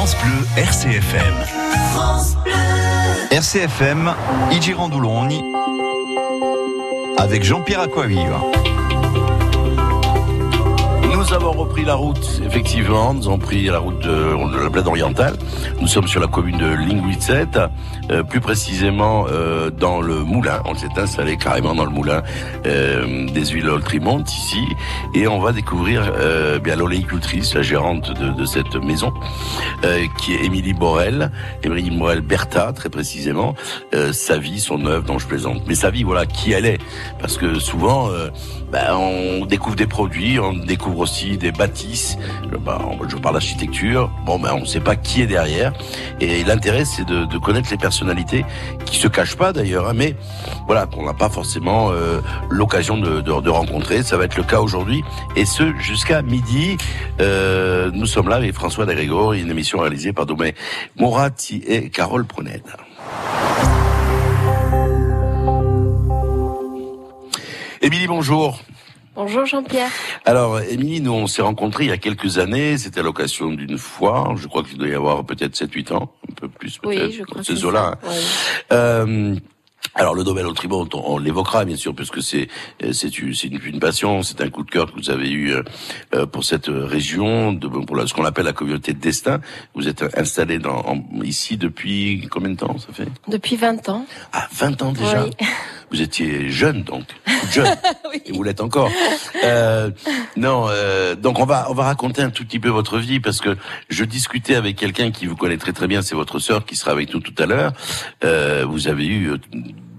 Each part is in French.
France Bleu RCFM. France Bleu. RCFM, Igirandouloni avec Jean-Pierre Aquaviva. Nous avons repris la route, effectivement. Nous avons pris la route de, la Blade orientale. Nous sommes sur la commune de Linguicet, euh, plus précisément euh, dans le moulin. On s'est installé carrément dans le moulin euh, des huiles Oltrimont ici, et on va découvrir euh, bien l'oléicultrice, la gérante de, de cette maison, euh, qui est Émilie Borel, Émilie Borel Bertha, très précisément. sa vie, son œuvre, dont je plaisante. Mais sa vie, voilà, qui elle est, parce que souvent, ben, on découvre des produits, on découvre aussi des bâtisses. Je parle d'architecture. Bon, ben, on ne sait pas qui est derrière. Et l'intérêt, c'est de, connaître les personnalités qui se cachent pas d'ailleurs, hein, mais voilà, qu'on n'a pas forcément euh, l'occasion de, rencontrer. Ça va être le cas aujourd'hui, et ce jusqu'à midi. Euh, nous sommes là avec François Dagrégor, une émission réalisée par Domé Moratti et Carole Pronède. Émilie, bonjour. Bonjour Jean-Pierre. Alors, Émilie, nous on s'est rencontrés il y a quelques années, c'était à l'occasion d'une foire, je crois qu'il doit y avoir peut-être 7-8 ans, un peu plus peut-être, oui, je crois ces eaux-là. Oui. Euh, alors le domaine au tribunal, on, l'évoquera bien sûr, puisque c'est c'est une, une, passion, c'est un coup de cœur que vous avez eu euh, pour cette région, de, pour la, ce qu'on appelle la communauté de destin. Vous êtes installé dans, en, ici depuis combien de temps ça fait? Depuis 20 ans. Ah, 20 ans déjà oui. Vous étiez jeune donc, jeune, oui. et vous l'êtes encore. Euh, non, euh, donc on va on va raconter un tout petit peu votre vie parce que je discutais avec quelqu'un qui vous connaît très très bien, c'est votre sœur qui sera avec nous tout à l'heure. Euh, vous avez eu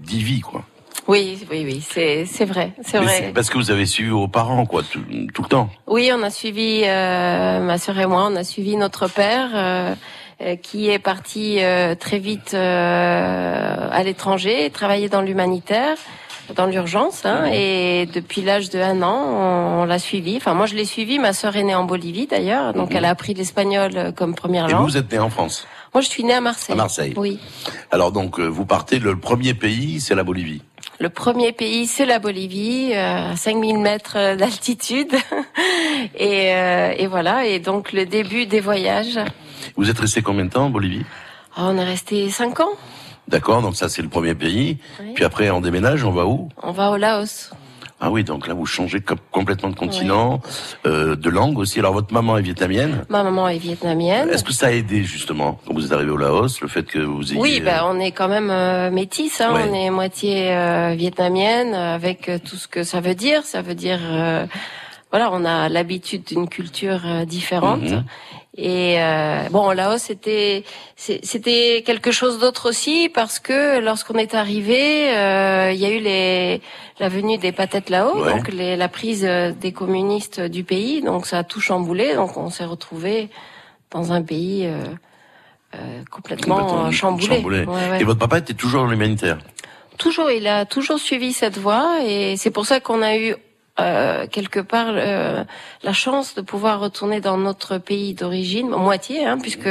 dix vies quoi. Oui, oui, oui, c'est c'est vrai, c'est vrai. Parce que vous avez suivi vos parents, quoi, tout, tout le temps. Oui, on a suivi euh, ma sœur et moi, on a suivi notre père. Euh, qui est parti euh, très vite euh, à l'étranger, travailler dans l'humanitaire, dans l'urgence, hein, et depuis l'âge de un an, on, on l'a suivi. Enfin, moi, je l'ai suivi. Ma sœur est née en Bolivie, d'ailleurs, donc mmh. elle a appris l'espagnol comme première langue. Et vous êtes née en France? Moi, je suis née à Marseille. À Marseille. Oui. Alors donc, vous partez. Le premier pays, c'est la Bolivie. Le premier pays, c'est la Bolivie, à 5000 mètres d'altitude. et, euh, et voilà, et donc le début des voyages. Vous êtes resté combien de temps en Bolivie? Oh, On est resté 5 ans. D'accord, donc ça c'est le premier pays. Oui. Puis après on déménage, on va où? On va au Laos. Ah oui, donc là vous changez complètement de continent, oui. euh, de langue aussi. Alors votre maman est vietnamienne? Ma maman est vietnamienne. Est-ce que ça a aidé justement quand vous êtes arrivé au Laos, le fait que vous ayez... Oui, ben, on est quand même euh, métis, hein, Ouais. on est moitié euh, vietnamienne avec euh, tout ce que ça veut dire. Ça veut dire, euh, voilà, on a l'habitude d'une culture euh, différente. Mhm. Et euh, bon, Laos, c'était c'était quelque chose d'autre aussi parce que lorsqu'on est arrivé, euh, il y a eu les la venue des patates là-haut, Ouais. donc les, la prise euh, des communistes du pays, donc ça a tout chamboulé, donc on s'est retrouvé dans un pays euh, euh, complètement, Complètement chamboulé. chamboulé. Ouais, ouais. Et votre papa était toujours dans l'humanitaire Toujours, il a toujours suivi cette voie et c'est pour ça qu'on a eu euh, quelque part euh, la chance de pouvoir retourner dans notre pays d'origine, moitié, hein, puisque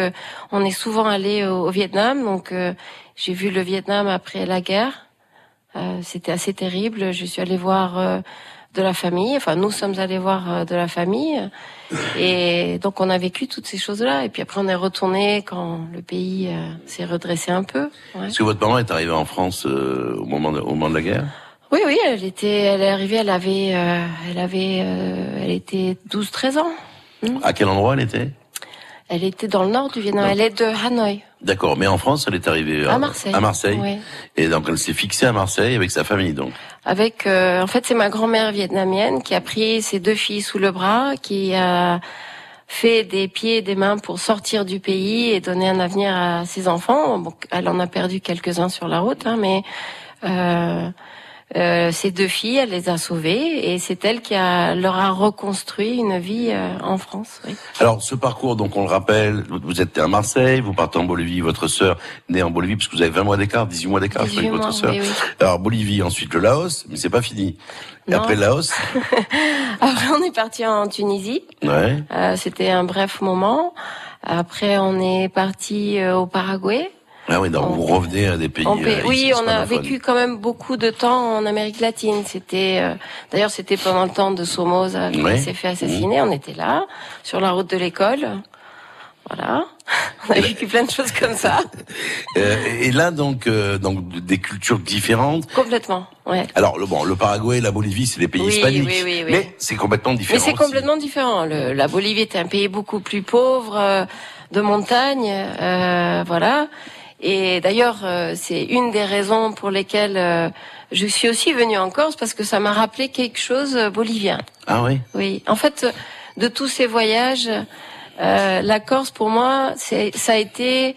on est souvent allé au, au Vietnam. Donc euh, j'ai vu le Vietnam après la guerre. Euh, C'était assez terrible. Je suis allée voir euh, de la famille. Enfin, nous sommes allés voir de la famille. Et donc on a vécu toutes ces choses-là. Et puis après on est retourné quand le pays s'est redressé un peu. Ouais. Est-ce que votre maman est arrivée en France euh, au, moment de, au moment de la guerre? Oui, oui, elle était, elle est arrivée, elle avait, euh, elle avait, euh, elle était 12-13 ans. À quel endroit elle était? Elle était dans le nord du Vietnam. Elle est de Hanoï. D'accord, mais en France, elle est arrivée À Marseille. À Marseille. Oui. Et donc elle s'est fixée à Marseille avec sa famille, donc. Avec, euh, en fait, c'est ma grand-mère vietnamienne qui a pris ses deux filles sous le bras, qui a fait des pieds et des mains pour sortir du pays et donner un avenir à ses enfants. Bon, elle en a perdu quelques-uns sur la route, hein, mais euh, euh, ces deux filles, elle les a sauvées et c'est elle qui a, leur a reconstruit une vie euh, en France. Oui. Alors, ce parcours, donc on le rappelle, vous êtes à Marseille, vous partez en Bolivie, votre sœur née en Bolivie, parce que vous avez 20 mois d'écart, 18 mois d'écart, je crois, 18 avec votre sœur. oui. Alors, Bolivie, ensuite le Laos, mais c'est pas fini. Et Non. après le Laos Après, on est parti en Tunisie. Ouais. Euh, C'était un bref moment. Après, on est parti euh, au Paraguay. Ah oui, donc On- vous revenez à des pays. Euh, oui, on a vécu quand même beaucoup de temps en Amérique latine. C'était, euh, d'ailleurs, c'était pendant le temps de Somoza qui s'est fait assassiner. On était là, sur la route de l'école. Voilà. On a vécu plein de choses comme ça. Euh, et là, donc, euh, donc des cultures différentes. Complètement. Ouais. Alors, le, bon, le Paraguay, la Bolivie, c'est des pays hispaniques. Oui, oui, oui. Mais c'est complètement différent. Mais c'est complètement différent. Le, la Bolivie est un pays beaucoup plus pauvre, euh, de montagne, euh, voilà. Et d'ailleurs, c'est une des raisons pour lesquelles je suis aussi venue en Corse parce que ça m'a rappelé quelque chose bolivien. Ah oui? Oui. En fait, de tous ces voyages. Euh, la Corse, pour moi, c'est, ça a été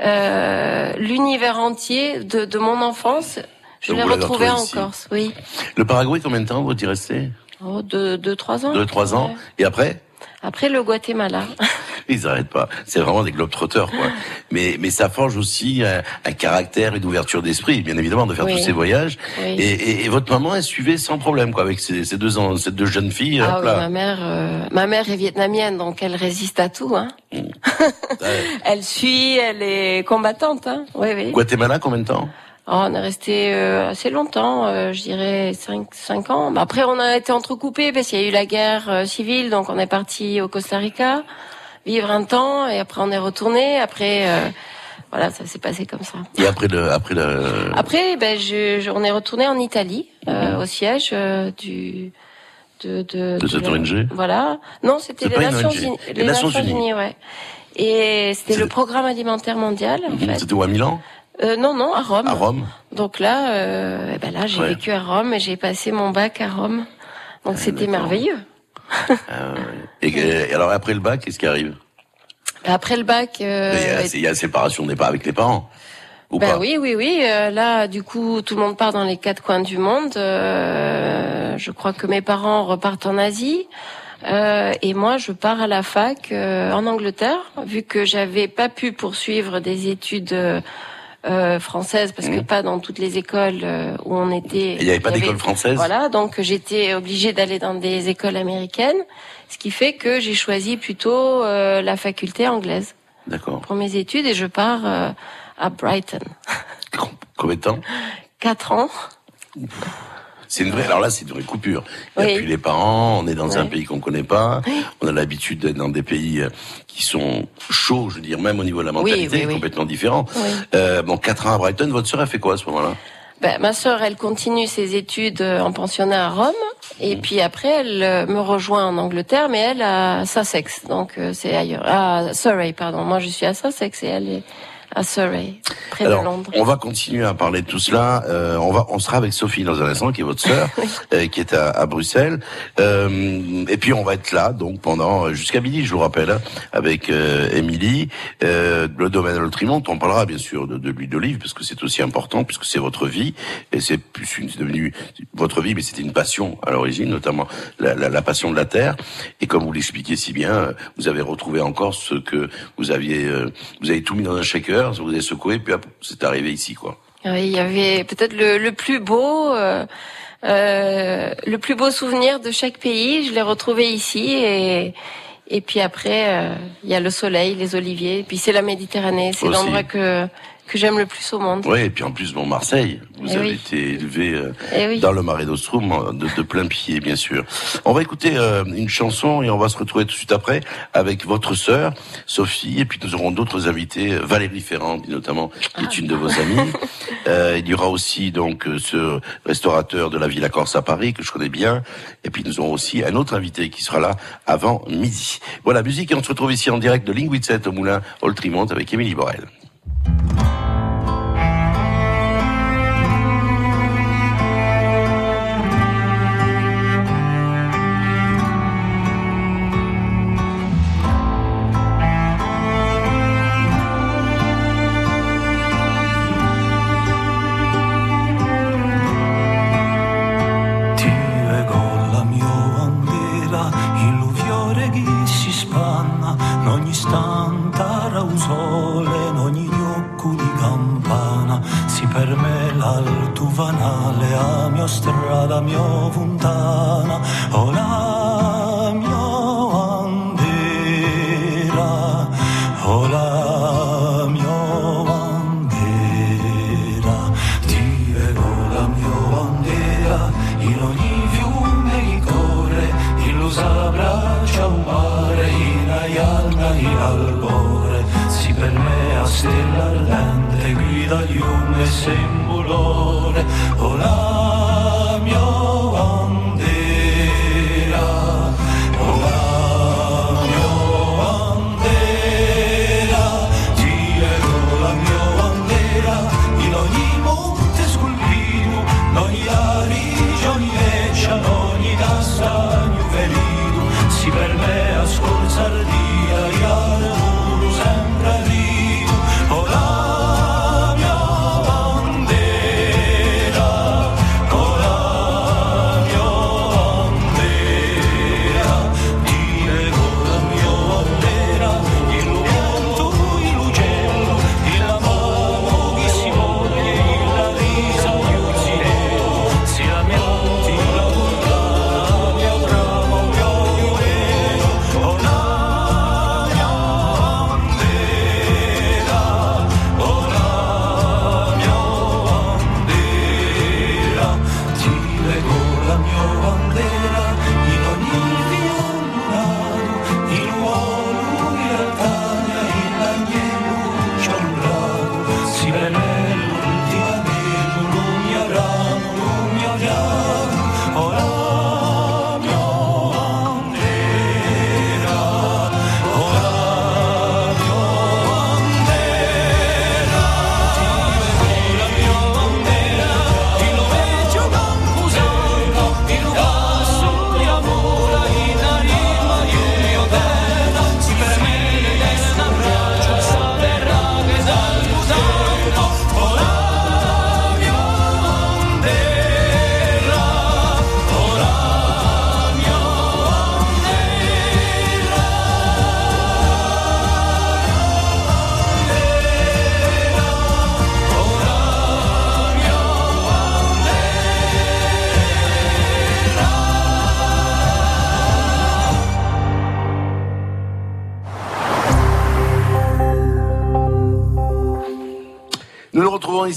euh, l'univers entier de, de, mon enfance. Je l'ai retrouvé en Corse, oui. Le Paraguay, combien de temps vous y restez Oh, deux, deux, trois ans. Deux, trois ans. Et après? Après le Guatemala. Ils n'arrêtent pas. C'est vraiment des globetrotters, quoi. mais, mais ça forge aussi un, caractère et d'ouverture d'esprit, bien évidemment, de faire tous ces voyages. Et, et, votre maman, elle suivait sans problème, quoi, avec ces, ces deux, ans, ces deux jeunes filles. Ah oui, ma mère, euh, ma mère est vietnamienne, donc elle résiste à tout, hein. Mm. elle suit, elle est combattante, hein. Oui, oui. Guatemala, combien de temps? Oh, on est resté euh, assez longtemps, euh, je dirais 5, cinq ans. Bah, après, on a été entrecoupés parce qu'il y a eu la guerre euh, civile, donc on est parti au Costa Rica vivre un temps et après on est retourné. Après, voilà, ça s'est passé comme ça. Et après le, après le. Après, ben, je, on est retourné en Italie, mhm. au siège du. De, de, de, cette ONG. Voilà. Non, c'était les, Nations Unies. Les, Nations Unies, ouais. Et c'était le programme alimentaire mondial. En mhm. fait. C'était où à Milan? Euh, non, non, à Rome. À Rome. Donc là, euh, eh ben là, j'ai vécu à Rome et j'ai passé mon bac à Rome. Donc ah, c'était merveilleux. ah, et, alors après le bac, qu'est-ce qui arrive? Après le bac, euh, il, y a, séparation des pas avec les parents. Ou ben pas? oui, oui, oui. Euh, là, du coup, tout le monde part dans les quatre coins du monde. Euh, je crois que mes parents repartent en Asie. Euh, et moi, je pars à la fac en Angleterre, vu que j'avais pas pu poursuivre des études euh, française parce que mmh. pas dans toutes les écoles euh, où on était. Il n'y avait pas d'école française. Voilà, donc j'étais obligée d'aller dans des écoles américaines, ce qui fait que j'ai choisi plutôt euh, la faculté anglaise. D'accord. Pour mes études et je pars à Brighton. Combien de temps? Quatre ans. C'est une vraie. Alors là, c'est une vraie coupure. Il n'y a plus les parents. On est dans un pays qu'on connaît pas. On a l'habitude d'être dans des pays euh, qui sont chauds, je veux dire, même au niveau de la mentalité, complètement différent. Euh, bon, quatre ans à Brighton. Votre sœur a fait quoi à ce moment-là? Ben, ma sœur, elle continue ses études euh, en pensionnat à Rome, et mmh. puis après, elle me rejoint en Angleterre, mais elle à Sussex, donc c'est ailleurs, à Surrey, pardon. Moi, je suis à Sussex et elle est à Surrey, près de Londres. On va continuer à parler de tout cela. Euh, on va, on sera avec Sophie dans un instant, qui est votre sœur, euh, qui est à, à Bruxelles. Euh, et puis on va être là, donc pendant jusqu'à midi, je vous rappelle, hein, avec euh, Émilie, euh, le domaine de l'Oltrimont. On parlera bien sûr de, de l'huile d'olive, parce que c'est aussi important, puisque c'est votre vie et c'est plus une, devenu votre vie, mais c'était une passion à l'origine, notamment la, la, la, passion de la terre. Et comme vous l'expliquez si bien, vous avez retrouvé encore ce que vous aviez, vous avez tout mis dans un shaker ça vous a secoué, puis c'est arrivé ici, quoi. Oui, il y avait peut-être le, le, plus beau, euh, euh, le plus beau souvenir de chaque pays. Je l'ai retrouvé ici et et puis après euh, il y a le soleil, les oliviers, et puis c'est la Méditerranée. C'est l'endroit que que j'aime le plus au monde. Oui, et puis en plus, bon, Marseille, vous eh avez été élevé euh, eh dans le Marais d'Ostrum, de, de, plein pied, bien sûr. On va écouter euh, une chanson et on va se retrouver tout de suite après avec votre sœur, Sophie, et puis nous aurons d'autres invités, Valérie Ferrand, notamment, qui est une de vos amies. Euh, il y aura aussi donc ce restaurateur de la Villa Corse à Paris, que je connais bien, et puis nous aurons aussi un autre invité qui sera là avant midi. Voilà, musique, et on se retrouve ici en direct de Linguitset au Moulin Oltrimont avec Émilie Borel. Thank you.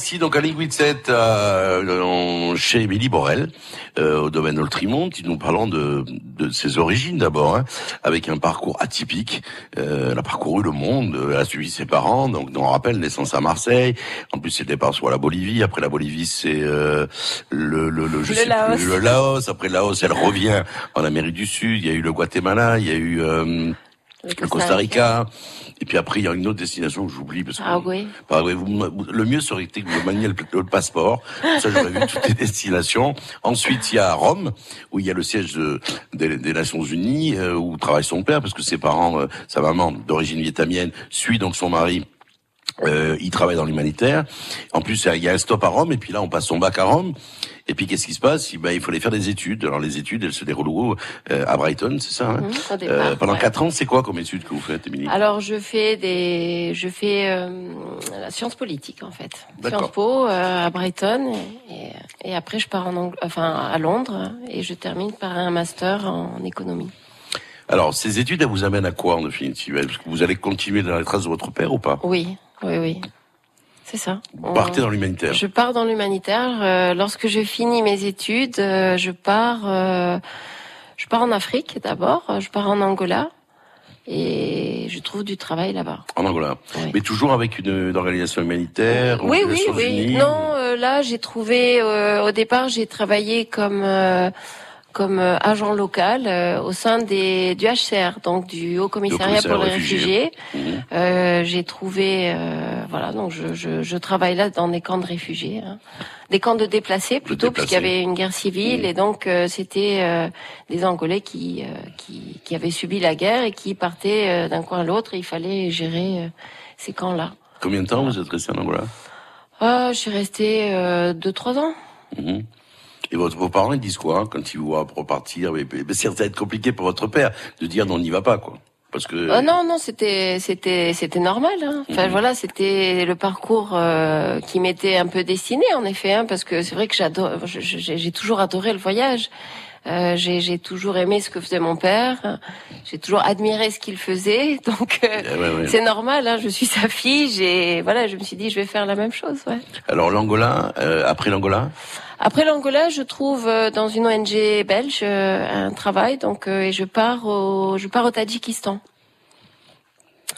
Ici donc à Linguizet, euh, chez Émilie Borel, euh, au domaine Oltrimont. Nous parlons de, de ses origines d'abord, hein, avec un parcours atypique. Euh, elle a parcouru le monde, elle a suivi ses parents, donc on rappelle naissance à Marseille. En plus, c'est le départ sur la Bolivie. Après la Bolivie, c'est euh, le, le, le, je Le sais Laos. plus, le Laos. Après le Laos, elle revient en Amérique du Sud. Il y a eu le Guatemala, il y a eu euh, le Costa Rica. Et puis après, il y a une autre destination que j'oublie parce que me- vous- le mieux serait que vous maniez le, le passeport. Ça, j'aurais vu toutes les destinations. Ensuite, il y a Rome, où il y a le siège de- des, des Nations Unies, euh, où travaille son père, parce que ses parents, euh, sa maman, d'origine vietnamienne, suit donc son mari. Euh, il travaille dans l'humanitaire. En plus, il y a un stop à Rome, et puis là, on passe son bac à Rome. Et puis, qu'est-ce qui se passe? Eh ben, Il faut aller faire des études. Alors, les études, elles se déroulent où? Euh, à Brighton, c'est ça hein? Mhm, départ, Euh, Pendant ouais. quatre ans, c'est quoi comme études que vous faites, Émilie? Alors je fais des, je fais euh, la science politique en fait. Sciences Po à Brighton et, et après je pars en enfin à Londres et je termine par un master en économie. Alors, ces études, elles vous amènent à quoi en définitive? Est-ce que vous allez continuer dans les traces de votre père ou pas? Oui, oui, oui. C'est ça. Vous partez dans l'humanitaire. Je pars dans l'humanitaire. Euh, lorsque je finis mes études, euh, je pars, euh, je pars en Afrique d'abord. Je pars en Angola et je trouve du travail là-bas. En Angola. Oui. Mais toujours avec une, une organisation humanitaire Oui, oui, oui. Unies Non, là, j'ai trouvé. au départ, j'ai travaillé comme comme euh, agent local euh, au sein des du HCR, donc du Haut Commissariat pour les réfugiés. réfugiés. Mhm. Euh, j'ai trouvé, euh, voilà, donc je, je, je travaille là dans des camps de réfugiés, hein. des camps de déplacés plutôt, puisqu'il y avait une guerre civile Mhm. et donc c'était des Angolais qui, qui qui avaient subi la guerre et qui partaient d'un coin à l'autre. et Il fallait gérer ces camps-là. Combien de temps vous êtes resté en Angola? Je suis restée euh, deux trois ans. Mhm. Et votre, vos parents ils disent quoi hein, quand ils vous voient repartir mais, mais, mais ça va être compliqué pour votre père de dire non, on n'y va pas quoi. Parce que Euh, non, non, c'était, c'était, c'était normal. Hein. Enfin Mhm. voilà, c'était le parcours euh, qui m'était un peu destiné en effet, hein, parce que c'est vrai que j'adore, j'ai j'ai toujours adoré le voyage. Euh, j'ai, j'ai toujours aimé ce que faisait mon père. J'ai toujours admiré ce qu'il faisait. Donc euh, Eh ouais, ouais. c'est normal. Hein, je suis sa fille. J'ai voilà, je me suis dit je vais faire la même chose. Ouais. Alors l'Angola, euh, après l'Angola, Après l'Angola, je trouve euh, dans une ONG belge euh, un travail, donc euh, et je pars au je pars au Tadjikistan.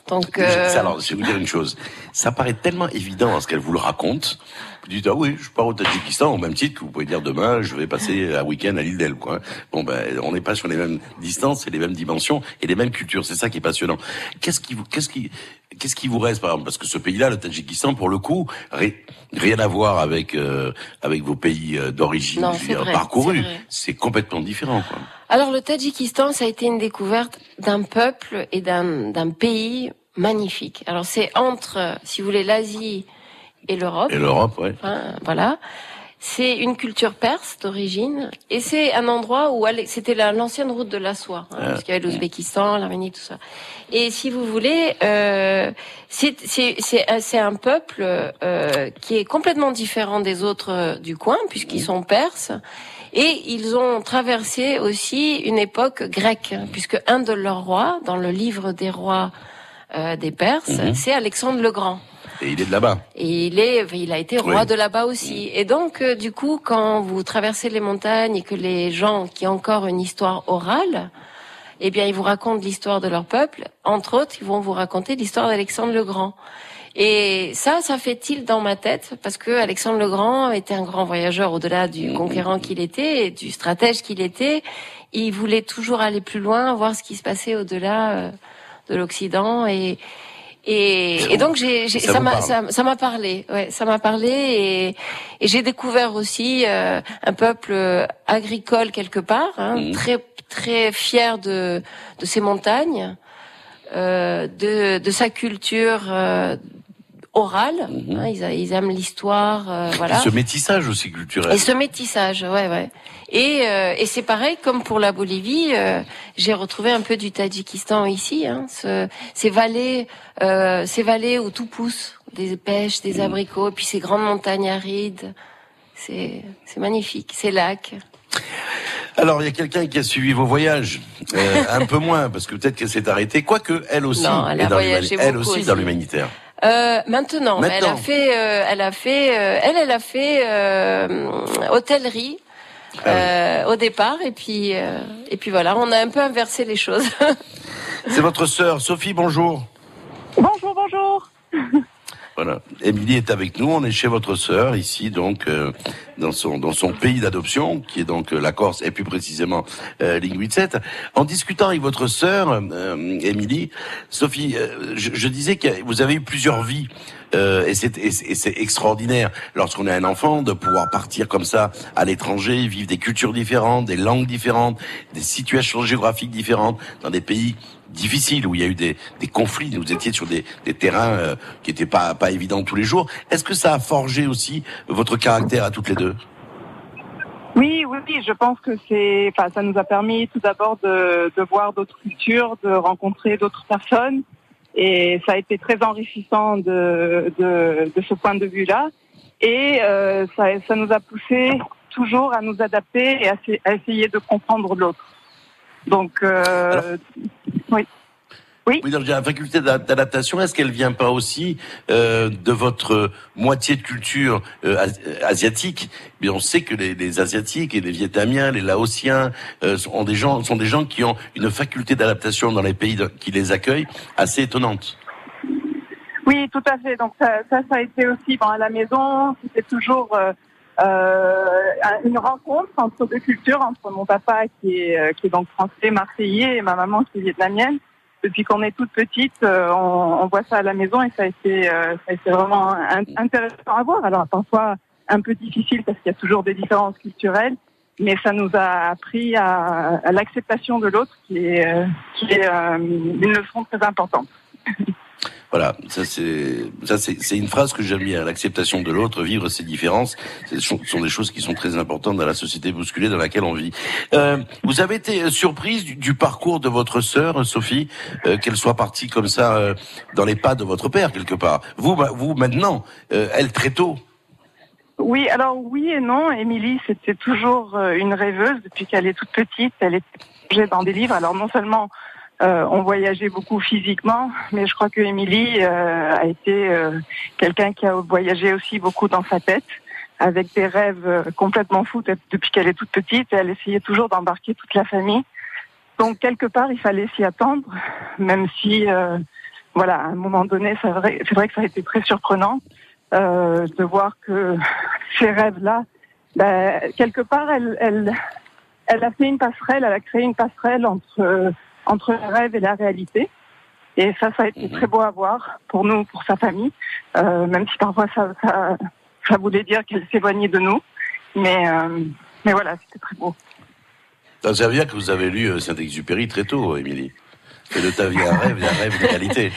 Donc, euh... alors, je vais vous dire une chose. Ça paraît tellement évident ce qu'elle vous le raconte. Vous dites ah oui, je pars au Tadjikistan au même titre que vous pouvez dire demain, je vais passer un week-end à l'île d'Elbe. Quoi. Bon ben, on n'est pas sur les mêmes distances et les mêmes dimensions et les mêmes cultures. C'est ça qui est passionnant. Qu'est-ce qui vous, qu'est-ce qui, qu'est-ce qui vous reste par exemple? Parce que ce pays-là, le Tadjikistan, pour le coup, rien à voir avec euh, avec vos pays euh, d'origine parcourus. C'est complètement différent. Quoi. Alors le Tadjikistan, ça a été une découverte d'un peuple et d'un d'un pays magnifique. Alors c'est entre, si vous voulez, l'Asie et l'Europe. Et l'Europe, oui. voilà. C'est une culture perse d'origine et c'est un endroit où c'était l'ancienne route de la soie, hein, parce qu'il y avait l'Ouzbékistan, l'Arménie, tout ça. Et si vous voulez, euh, c'est un peuple euh, qui est complètement différent des autres euh, du coin, puisqu'ils sont perses. Et ils ont traversé aussi une époque grecque, hein, puisque un de leurs rois, dans le livre des rois euh, des Perses, mhm. c'est Alexandre le Grand. Et il est de là-bas. Et il est, il a été roi de là-bas aussi. Mhm. Et donc, euh, du coup, quand vous traversez les montagnes et que les gens qui ont encore une histoire orale, eh bien, ils vous racontent l'histoire de leur peuple. Entre autres, ils vont vous raconter l'histoire d'Alexandre le Grand. Et ça, ça fait tilt dans ma tête? Parce que Alexandre le Grand était un grand voyageur au-delà du mhm. conquérant qu'il était et du stratège qu'il était. Il voulait toujours aller plus loin, voir ce qui se passait au-delà. Euh, de l'Occident et et, et, donc j'ai, ça m'a ça, m'a parlé, ouais, ça m'a parlé et, et j'ai découvert aussi euh, un peuple agricole quelque part, hein, mmh. très très fier de de ses montagnes, euh, de de sa culture euh, orale. Mhm. Hein, ils, ils, aiment l'histoire, euh, voilà. ce métissage aussi culturel. Et ce métissage, ouais, ouais. Et, euh, et c'est pareil comme pour la Bolivie. Euh, j'ai retrouvé un peu du Tadjikistan ici. Hein, ce, ces vallées, ces vallées où tout pousse, des pêches, des mhm. abricots, et puis ces grandes montagnes arides. C'est, magnifique. Ces lacs. Alors, il y a quelqu'un qui a suivi vos voyages, un peu moins, parce que peut-être qu'elle s'est arrêtée, quoique elle aussi non, elle, dans elle aussi dans l'humanitaire. Euh, maintenant, elle a fait, euh, elle a fait, euh, elle, elle a fait euh, hôtellerie. Ah au départ et puis et puis voilà on a un peu inversé les choses. C'est votre sœur Sophie bonjour. Bonjour bonjour. Voilà. Émilie est avec nous. On est chez votre sœur ici, donc euh, dans son dans son pays d'adoption, qui est donc euh, la Corse et plus précisément euh, En discutant avec votre sœur, euh, Émilie, Sophie, je, je, disais que vous avez eu plusieurs vies. et c'est extraordinaire lorsqu'on est un enfant de pouvoir partir comme ça à l'étranger, vivre des cultures différentes, des langues différentes, des situations géographiques différentes, dans des pays difficile, où il y a eu des, des conflits, vous étiez sur des, terrains euh, qui n'étaient pas, pas évidents tous les jours. Est-ce que ça a forgé aussi votre caractère à toutes les deux? Oui, oui, oui, je pense que c'est, enfin, ça nous a permis tout d'abord de, voir d'autres cultures, de rencontrer d'autres personnes, et ça a été très enrichissant de, de, ce point de vue-là. Et euh, ça, ça nous a poussé toujours à nous adapter et à essayer de comprendre l'autre. Donc, euh, oui. Oui. oui donc, la faculté d'adaptation, est-ce qu'elle vient pas aussi euh, de votre moitié de culture euh, asiatique? Mais on sait que les, les, asiatiques et les vietnamiens, les laotiens euh, sont des gens sont des gens qui ont une faculté d'adaptation dans les pays qui les accueillent assez étonnante. Oui, tout à fait. Donc ça, ça, ça a été aussi bon, à la maison. C'était toujours une rencontre entre deux cultures, entre mon papa qui est, euh, qui est donc français, marseillais, et ma maman qui est vietnamienne. Depuis qu'on est toute petite, euh, on, on, voit ça à la maison et ça a été, ça a été vraiment intéressant à voir. Alors parfois un peu difficile parce qu'il y a toujours des différences culturelles, mais ça nous a appris à, à l'acceptation de l'autre qui est, qui est une leçon très importante. Voilà, ça c'est une phrase que j'aime bien. L'acceptation de l'autre, vivre ses différences, ce sont des choses qui sont très importantes dans la société bousculée dans laquelle on vit. Euh, vous avez été surprise du, parcours de votre sœur Sophie, euh, qu'elle soit partie comme ça euh, dans les pas de votre père quelque part. Vous, vous maintenant, euh, elle très tôt. Oui, alors oui et non. Émilie, c'était toujours une rêveuse depuis qu'elle est toute petite. Elle était dans des livres. Alors non seulement euh, on voyageait beaucoup physiquement, mais je crois que Émilie euh, a été euh, quelqu'un qui a voyagé aussi beaucoup dans sa tête, avec des rêves complètement fous depuis qu'elle est toute petite, et elle essayait toujours d'embarquer toute la famille. Donc quelque part, il fallait s'y attendre, même si voilà, à un moment donné, c'est vrai, c'est vrai que ça a été très surprenant euh, de voir que ces rêves-là, ben, quelque part, elle, elle, elle a fait une passerelle, elle a créé une passerelle entre entre le rêve et la réalité. Et ça, ça a été Mhm. très beau à voir pour nous, pour sa famille, euh, même si parfois ça, ça, ça voulait dire qu'elle s'éloignait de nous. Mais, euh, mais voilà, c'était très beau. Ça veut dire que vous avez lu euh, Saint-Exupéry très tôt, Émilie. Et de ta vie un rêve, un rêve de qualité.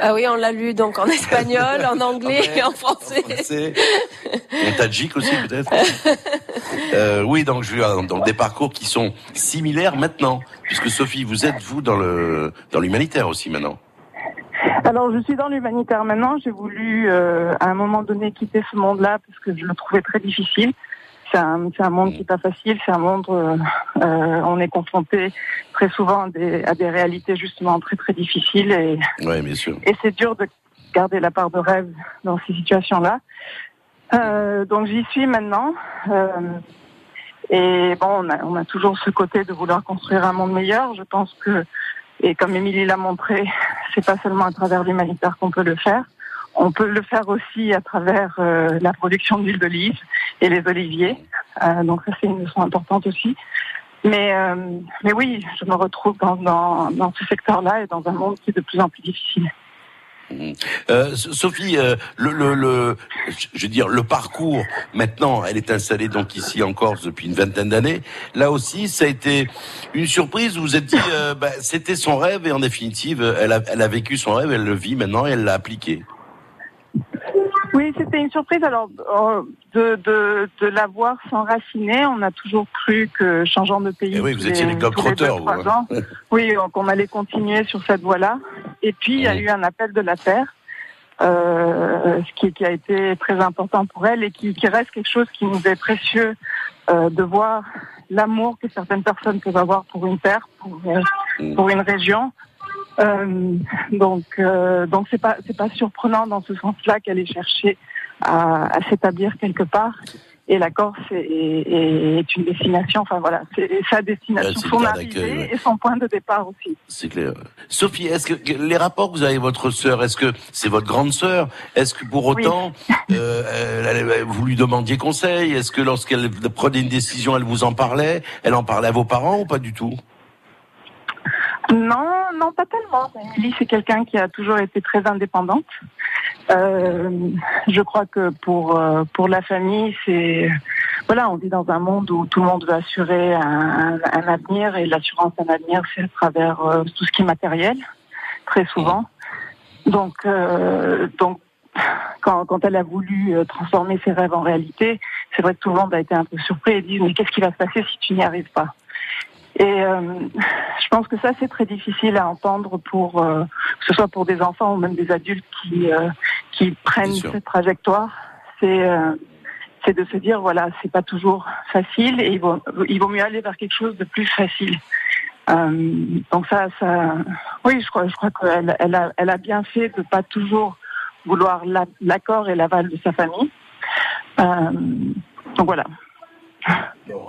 Ah oui, on l'a lu donc en espagnol, en anglais et en français. C'est en tadjik aussi peut-être. Euh, oui, donc je vois donc des parcours qui sont similaires maintenant, puisque Sophie, vous êtes vous dans le dans l'humanitaire aussi maintenant. Alors, je suis dans l'humanitaire maintenant. J'ai voulu, euh, à un moment donné, quitter ce monde-là parce que je le trouvais très difficile. C'est un, un monde qui n'est pas facile. C'est un monde, euh, euh, on est confronté très souvent à des, à des réalités justement très très difficiles et, Oui, bien sûr. et c'est dur de garder la part de rêve dans ces situations-là. Euh, donc j'y suis maintenant. Euh, et bon, on a, on a toujours ce côté de vouloir construire un monde meilleur. Je pense que, et comme Émilie l'a montré, c'est pas seulement à travers l'humanitaire qu'on peut le faire. On peut le faire aussi à travers euh, la production d'huile d'olive et les oliviers. Euh, donc ça, c'est une leçon importante aussi. Mais, euh, mais oui, je me retrouve dans, dans, dans ce secteur-là et dans un monde qui est de plus en plus difficile. Euh, Sophie, euh, le, le, le, je veux dire, le parcours, maintenant, elle est installée donc ici en Corse depuis une vingtaine d'années. Là aussi, ça a été une surprise. Vous vous êtes dit, euh, bah, c'était son rêve et en définitive, elle a, elle a vécu son rêve, elle le vit maintenant et elle l'a appliqué. Oui, c'était une surprise. Alors, euh, de, de, de l'avoir s'enraciner, on a toujours cru que changeant de pays, Eh oui, vous étiez les globetrotters, vous, hein. oui, donc on allait continuer sur cette voie-là. Et puis, il y a eu un appel de la Terre, euh, ce qui, qui a été très important pour elle et qui, qui reste quelque chose qui nous est précieux euh, de voir l'amour que certaines personnes peuvent avoir pour une terre, pour, euh, Mhm. pour une région. Euh, donc, euh, donc c'est pas c'est pas surprenant dans ce sens-là qu'elle ait cherché à, à s'établir quelque part. Et la Corse est, est- est une destination. Enfin voilà, c'est sa destination, le son arrivée ouais. et son point de départ aussi. C'est clair. Sophie, est-ce que les rapports que vous avez avec votre sœur, est-ce que c'est votre grande sœur? Est-ce que pour Oui. autant, euh, elle- elle- vous lui demandiez conseil? Est-ce que lorsqu'elle prenait une décision, elle vous en parlait? Elle en parlait à vos parents ou pas du tout? Non, non, pas tellement. Émilie, c'est quelqu'un qui a toujours été très indépendante. Euh, je crois que pour euh, pour la famille, c'est voilà, on vit dans un monde où tout le monde veut assurer un, un avenir et l'assurance d'un avenir, c'est à travers euh, tout ce qui est matériel, très souvent. Donc euh, donc quand, quand elle a voulu euh, transformer ses rêves en réalité, c'est vrai que tout le monde a été un peu surpris et dit mais qu'est-ce qui va se passer si tu n'y arrives pas? Et euh, je pense que ça c'est très difficile à entendre pour euh, que ce soit pour des enfants ou même des adultes qui euh, qui prennent cette trajectoire. C'est euh, c'est de se dire voilà c'est pas toujours facile et il vaut il vaut mieux aller vers quelque chose de plus facile. Euh, donc ça ça oui je crois je crois qu'elle elle a elle a bien fait de pas toujours vouloir la- l'accord et l'aval de sa famille. Euh, donc voilà.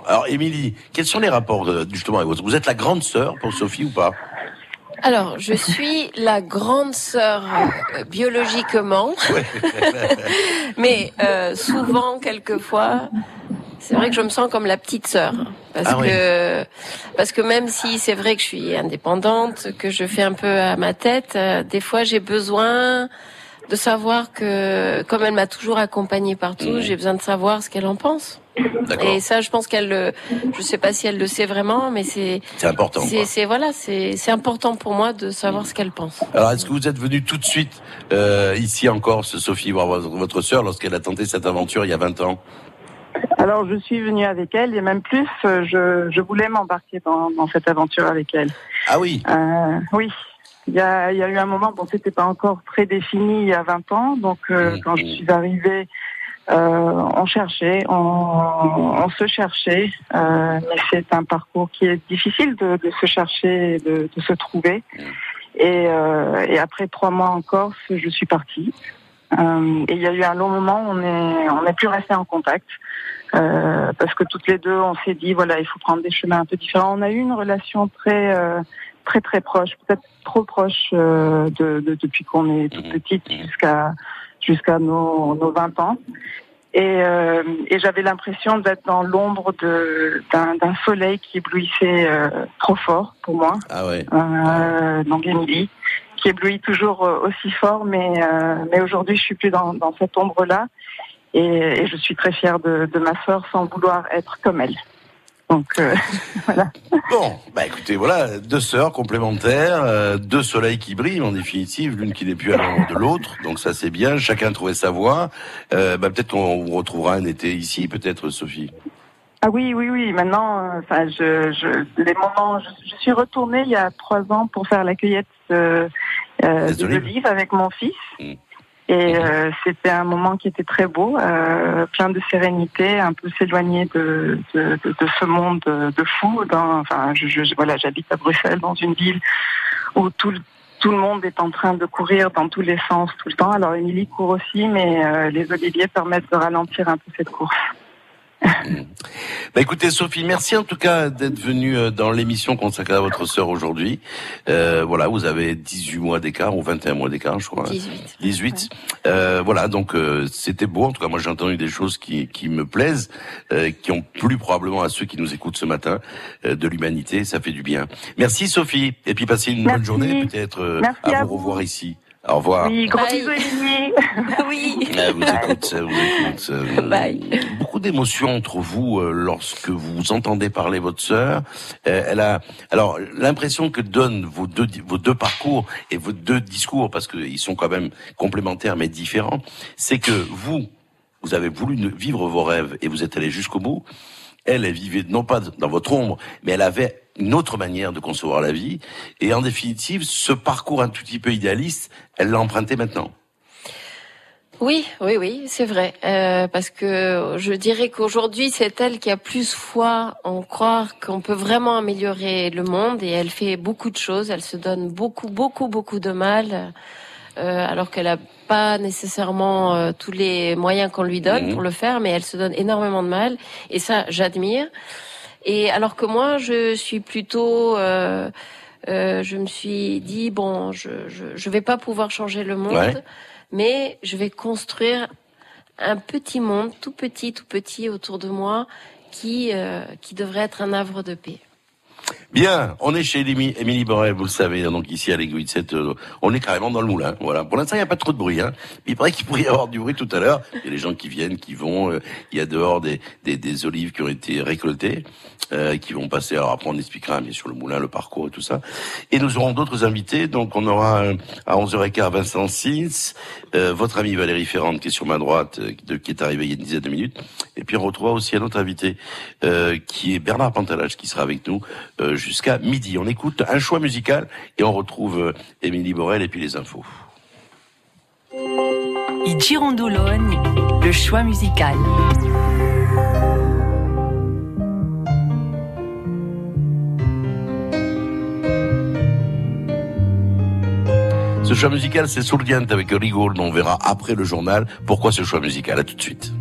Alors, Émilie, quels sont les rapports justement avec votre Vous êtes la grande sœur pour Sophie ou pas? Alors, je suis la grande sœur euh, biologiquement, mais euh, souvent, quelquefois, c'est vrai que je me sens comme la petite sœur, parce Ah oui. que parce que même si c'est vrai que je suis indépendante, que je fais un peu à ma tête, euh, des fois j'ai besoin de savoir que, comme elle m'a toujours accompagnée partout, Mhm. j'ai besoin de savoir ce qu'elle en pense. Et ça, je pense qu'elle le, je sais pas si elle le sait vraiment, mais c'est, C'est important. c'est, voilà, c'est, c'est important pour moi de savoir ce qu'elle pense. Alors, est-ce que vous êtes venue tout de suite euh, ici en Corse, Sophie, voir votre, sœur lorsqu'elle a tenté cette aventure il y a 20 ans? Alors je suis venue avec elle et même plus, euh, je, je voulais m'embarquer dans, dans cette aventure avec elle. Ah oui. Euh, oui. Il y a, il y a eu un moment, bon, c'était pas encore très défini il y a 20 ans, donc euh, Mhm. quand je suis arrivée, euh, on cherchait, on, on se cherchait, euh, mais c'est un parcours qui est difficile de, de se chercher, de, de se trouver. Et, euh, et après trois mois en Corse, je suis partie. Euh, et il y a eu un long moment, où on est, on n'est plus resté en contact. Euh, parce que toutes les deux, on s'est dit voilà, il faut prendre des chemins un peu différents. On a eu une relation très euh, très très proche, peut-être trop proche de, de, depuis qu'on est toute petite jusqu'à jusqu'à nos, nos 20 ans. Et, euh, et j'avais l'impression d'être dans l'ombre d'un soleil qui éblouissait euh, trop fort pour moi. Ah ouais. Euh, donc Émilie, qui éblouit toujours euh, aussi fort, mais euh, mais aujourd'hui je suis plus dans, dans cette ombre là, et, et, je suis très fière de, de ma sœur sans vouloir être comme elle. Donc euh, voilà. Bon, bah écoutez, voilà, deux sœurs complémentaires, euh, deux soleils qui brillent en définitive, l'une qui n'est plus à l'ombre de l'autre. Donc ça c'est bien, chacun trouvait sa voie. Euh, bah, peut-être qu'on vous retrouvera un été ici, peut-être Sophie. Ah oui, oui, oui. Maintenant, enfin, je, je, les moments, je, suis retournée il y a trois ans pour faire la cueillette euh, des olives avec mon fils. Mm. Et euh, c'était un moment qui était très beau, euh, plein de sérénité, un peu s'éloigner de, de, de, de, ce monde de fou. Dans, enfin, je, je, voilà, j'habite à Bruxelles, dans une ville où tout, tout le monde est en train de courir dans tous les sens tout le temps. Alors Émilie court aussi, mais euh, les oliviers permettent de ralentir un peu cette course. Bah écoutez Sophie, merci en tout cas d'être venue euh, dans l'émission consacrée à votre sœur aujourd'hui. Euh, voilà, vous avez 18 mois d'écart ou 21 mois d'écart, je crois. 18. 18. Euh, voilà, donc euh, c'était beau. En tout cas, moi j'ai entendu des choses qui, qui me plaisent, euh, qui ont plu probablement à ceux qui nous écoutent ce matin euh, de l'humanité. Ça fait du bien. Merci Sophie. Et puis passez une bonne journée, peut-être à, vous revoir ici. Au revoir. Oui, gros bisous, Oui. Ah, vous écoute, vous écoute. Euh, Bye. Beaucoup d'émotions entre vous euh, lorsque vous entendez parler votre sœur. Euh, elle a, alors, l'impression que donnent vos deux, vos deux parcours et vos deux discours, parce qu'ils sont quand même complémentaires mais différents, c'est que vous, vous avez voulu vivre vos rêves et vous êtes allé jusqu'au bout. Elle, elle vivait non pas dans votre ombre, mais elle avait une autre manière de concevoir la vie. Et en définitive, ce parcours un tout petit peu idéaliste, elle l'a emprunté maintenant. Oui, oui, oui, c'est vrai. Euh, parce que je dirais qu'aujourd'hui, c'est elle qui a plus foi en croire qu'on peut vraiment améliorer le monde et elle fait beaucoup de choses. Elle se donne beaucoup, beaucoup, beaucoup de mal, euh, alors qu'elle a pas nécessairement euh, tous les moyens qu'on lui donne Mhm. pour le faire, mais elle se donne énormément de mal. Et ça, j'admire. Et alors que moi, je suis plutôt, euh, euh, je me suis dit bon, je, je je vais pas pouvoir changer le monde, Ouais. mais je vais construire un petit monde, tout petit, tout petit autour de moi, qui euh, qui devrait être un havre de paix. Bien, on est chez Émilie Borel, vous le savez, hein, donc ici à l'aiguille de cette, euh, on est carrément dans le moulin. Voilà. Pour l'instant, il n'y a pas trop de bruit. Hein. Il paraît qu'il pourrait y avoir du bruit tout à l'heure. Il y a les gens qui viennent, qui vont. euh, il y a dehors des, des, des olives qui ont été récoltées, euh, qui vont passer. Alors après, on expliquera bien sûr le moulin, le parcours et tout ça. Et nous aurons d'autres invités. Donc on aura euh, à 11h15 Vincent Sins, votre ami Valérie Ferrand qui est sur ma droite, qui est arrivé il y a une dizaine de minutes. Et puis on retrouvera aussi un autre invité qui est Bernard Pantalage qui sera avec nous jusqu'à midi. On écoute un choix musical et on retrouve euh, Émilie Borel et puis les infos. I Girondoloni, le choix musical. Ce choix musical, c'est Souldiante avec mais on verra après le journal pourquoi ce choix musical. À tout de suite.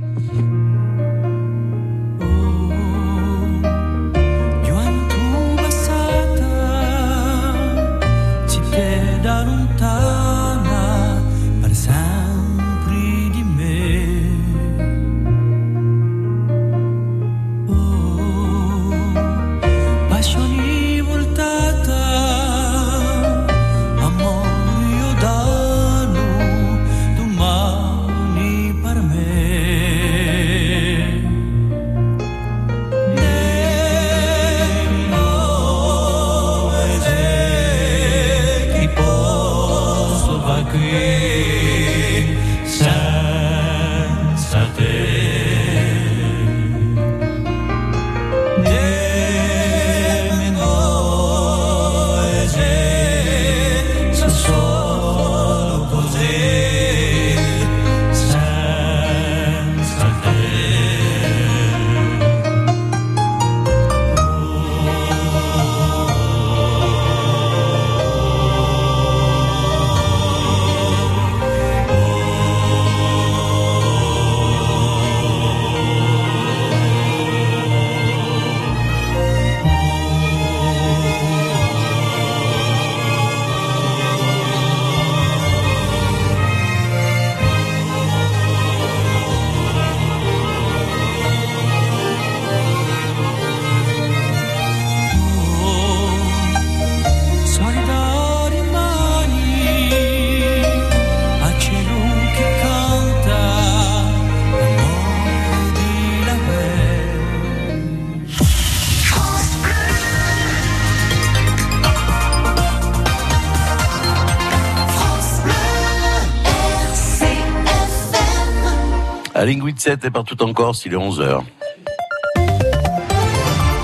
À Linguide 7 et partout en Corse, il est 11h.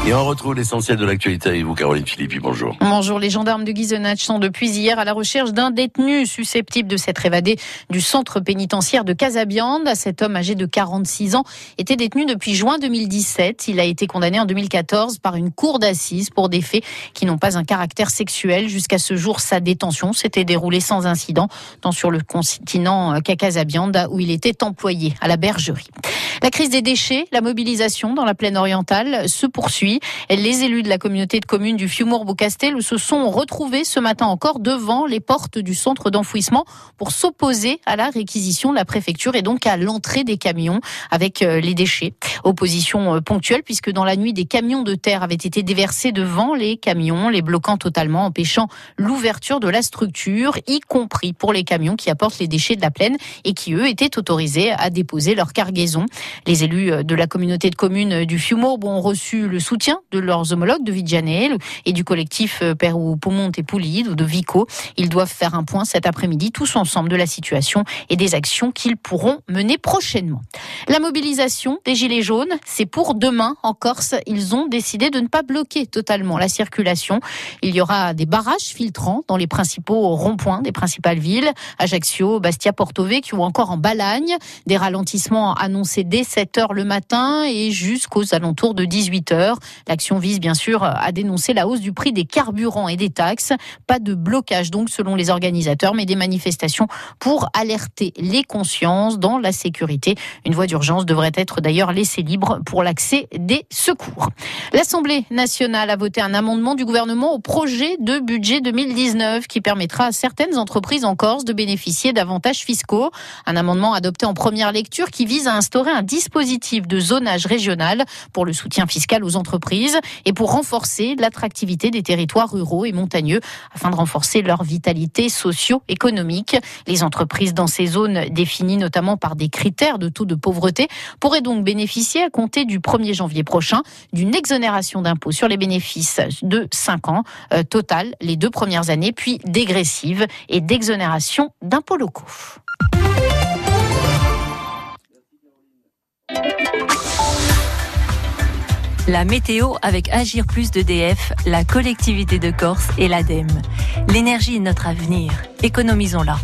Et on retrouve l'essentiel de l'actualité avec vous, Caroline Philippi. Bonjour. Bonjour. Les gendarmes de Guizenach sont depuis hier à la recherche d'un détenu susceptible de s'être évadé du centre pénitentiaire de Casabiande. Cet homme âgé de 46 ans était détenu depuis juin 2017. Il a été condamné en 2014 par une cour d'assises pour des faits qui n'ont pas un caractère sexuel. Jusqu'à ce jour, sa détention s'était déroulée sans incident, tant sur le continent qu'à Casabiande, où il était employé à la bergerie. La crise des déchets, la mobilisation dans la plaine orientale se poursuit. Les élus de la communauté de communes du Fiumour-Boucastel se sont retrouvés ce matin encore devant les portes du centre d'enfouissement pour s'opposer à la réquisition de la préfecture et donc à l'entrée des camions avec euh, les déchets. Opposition euh, ponctuelle puisque dans la nuit des camions de terre avaient été déversés devant les camions, les bloquant totalement, empêchant l'ouverture de la structure, y compris pour les camions qui apportent les déchets de la plaine et qui eux étaient autorisés à déposer leur cargaison. Les élus euh, de la communauté de communes du Fiumour ont reçu le soutien de leurs homologues de Vigianel et du collectif euh, Pérou Poumonte et Poulide ou de Vico. Ils doivent faire un point cet après-midi tous ensemble de la situation et des actions qu'ils pourront mener prochainement. La mobilisation des Gilets jaunes, c'est pour demain en Corse. Ils ont décidé de ne pas bloquer totalement la circulation. Il y aura des barrages filtrants dans les principaux ronds-points des principales villes, Ajaccio, Bastia, Porto Vecchio ou encore en Balagne. Des ralentissements annoncés dès 7 heures le matin et jusqu'aux alentours de 18 heures. L'action vise bien sûr à dénoncer la hausse du prix des carburants et des taxes. Pas de blocage donc selon les organisateurs, mais des manifestations pour alerter les consciences dans la sécurité. Une voie d'urgence devrait être d'ailleurs laissée libre pour l'accès des secours. L'Assemblée nationale a voté un amendement du gouvernement au projet de budget 2019 qui permettra à certaines entreprises en Corse de bénéficier d'avantages fiscaux. Un amendement adopté en première lecture qui vise à instaurer un dispositif de zonage régional pour le soutien fiscal aux entreprises et pour renforcer l'attractivité des territoires ruraux et montagneux afin de renforcer leur vitalité socio-économique. Les entreprises dans ces zones définies notamment par des critères de taux de pauvreté pourraient donc bénéficier à compter du 1er janvier prochain d'une exonération d'impôt sur les bénéfices de 5 ans euh, total les deux premières années puis dégressive et d'exonération d'impôts locaux. La météo avec Agir Plus d'EDF, la collectivité de Corse et l'ADEME. L'énergie est notre avenir. Économisons-la.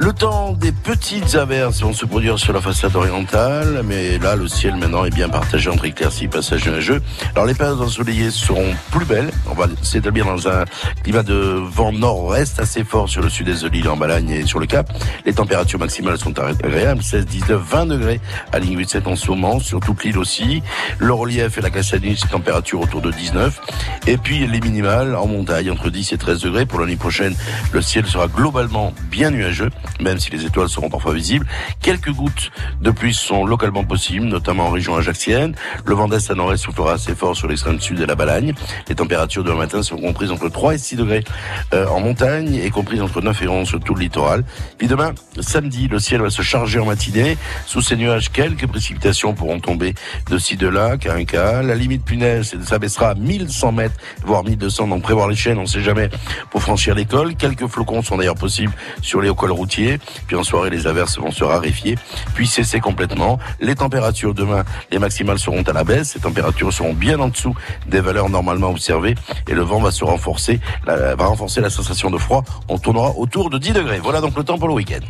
Le temps des petites averses vont se produire sur la façade orientale, mais là, le ciel maintenant est bien partagé entre éclaircies passages nuageux. Alors, les périodes ensoleillées seront plus belles. On va s'établir dans un climat de vent nord-ouest assez fort sur le sud-est de l'île, en Balagne et sur le Cap. Les températures maximales sont agréables, 16, 19, 20 degrés à ligne 87 en ce sur toute l'île aussi. Le relief et la Cassadine, c'est température autour de 19. Et puis, les minimales en montagne, entre 10 et 13 degrés. Pour l'année prochaine, le ciel sera globalement bien nuageux même si les étoiles seront parfois visibles. Quelques gouttes de pluie sont localement possibles, notamment en région ajaxienne. Le vent d'est à nord-est soufflera assez fort sur l'extrême sud de la Balagne. Les températures de matin sont comprises entre 3 et 6 degrés euh, en montagne et comprises entre 9 et 11 sur tout le littoral. Puis demain, samedi, le ciel va se charger en matinée. Sous ces nuages, quelques précipitations pourront tomber de ci, de là, qu'à un cas. La limite punaise s'abaissera à 1100 mètres, voire 1200. Donc prévoir les chaînes, on ne sait jamais, pour franchir l'école. Quelques flocons sont d'ailleurs possibles sur les cols routiers. Puis en soirée, les averses vont se raréfier, puis cesser complètement. Les températures demain, les maximales seront à la baisse. Ces températures seront bien en dessous des valeurs normalement observées et le vent va se renforcer, va renforcer la sensation de froid. On tournera autour de 10 degrés. Voilà donc le temps pour le week-end.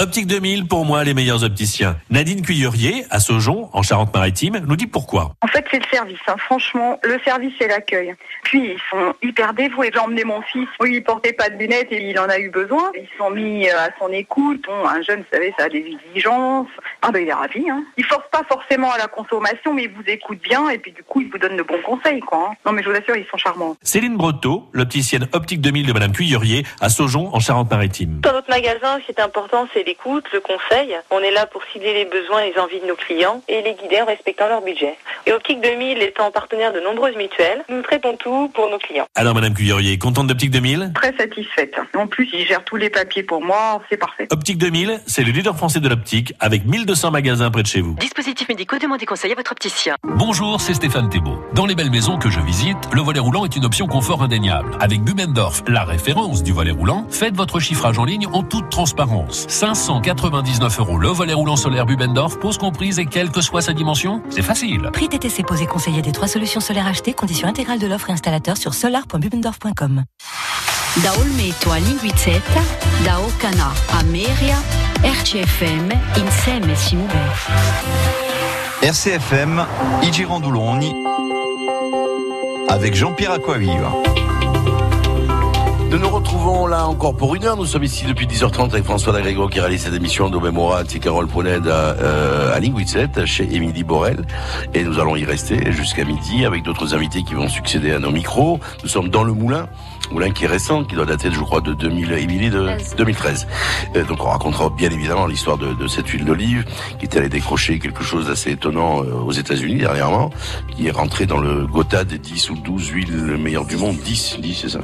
Optique 2000, pour moi, les meilleurs opticiens. Nadine Cuillerier, à Saujon, en Charente-Maritime, nous dit pourquoi. En fait, c'est le service. Hein. Franchement, le service et l'accueil. Puis, ils sont hyper dévoués. J'ai emmené mon fils. Oui, il portait pas de lunettes et il en a eu besoin. Ils sont mis euh, à son écoute. Bon, un jeune, vous savez, ça a des exigences. Ah ben, il est ravi. Hein. Il force pas forcément à la consommation, mais il vous écoute bien et puis du coup, il vous donne de bons conseils, quoi. Hein. Non, mais je vous assure, ils sont charmants. Céline Breteau, l'opticienne Optique 2000 de Madame Cuillerier, à Saujon, en Charente-Maritime. Dans notre magasin, ce qui est important, c'est l'écoute, le conseil. On est là pour cibler les besoins et les envies de nos clients et les guider en respectant leur budget. Et Optique 2000 étant partenaire de nombreuses mutuelles, nous traitons tout pour nos clients. Alors, Madame Cuillerier, contente d'Optique 2000 Très satisfaite. En plus, il gère tous les papiers pour moi, c'est parfait. Optique 2000, c'est le leader français de l'optique avec 1200 magasins près de chez vous. Dispositifs médicaux, demandez conseil à votre opticien. Bonjour, c'est Stéphane Thébault. Dans les belles maisons que je visite, le volet roulant est une option confort indéniable. Avec Bubendorf, la référence du volet roulant, faites votre chiffrage en ligne en toute transparence. 599 euros le volet roulant solaire Bubendorf, pose comprise et quelle que soit sa dimension, c'est facile. Prix TTC posé conseiller des trois solutions solaires achetées, condition intégrale de l'offre et installateur sur solar.bubendorf.com. Da Ocana a Meria, RCFM insieme si muove. RCFM, Igi Randuloni, avec Jean-Pierre Aquaviva. Nous nous retrouvons là encore pour une heure. Nous sommes ici depuis 10h30 avec François Dagrégor qui réalise cette émission d'Aubé Morat et Carole Poned à, euh, à Linguicet, chez Émilie Borel. Et nous allons y rester jusqu'à midi avec d'autres invités qui vont succéder à nos micros. Nous sommes dans le moulin. Moulin qui est récent, qui doit dater, je crois, de 2000, Émilie, de 2013. Euh, donc on racontera bien évidemment l'histoire de, de, cette huile d'olive, qui est allée décrocher quelque chose d'assez étonnant euh, aux États-Unis dernièrement, qui est rentré dans le Gotha des 10 ou 12 huiles meilleures du monde. 10, 10 c'est ça.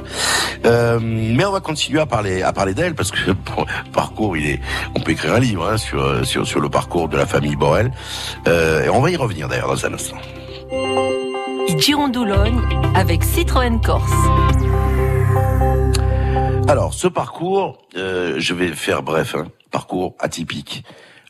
Euh, mais on va continuer à parler, à parler d'elle, parce que bon, parcours, il est, on peut écrire un livre hein, sur, sur, sur le parcours de la famille Borel. Euh, et on va y revenir d'ailleurs dans un instant. Girondoulogne avec Citroën Corse. Alors, ce parcours, euh, je vais faire bref, hein, parcours atypique.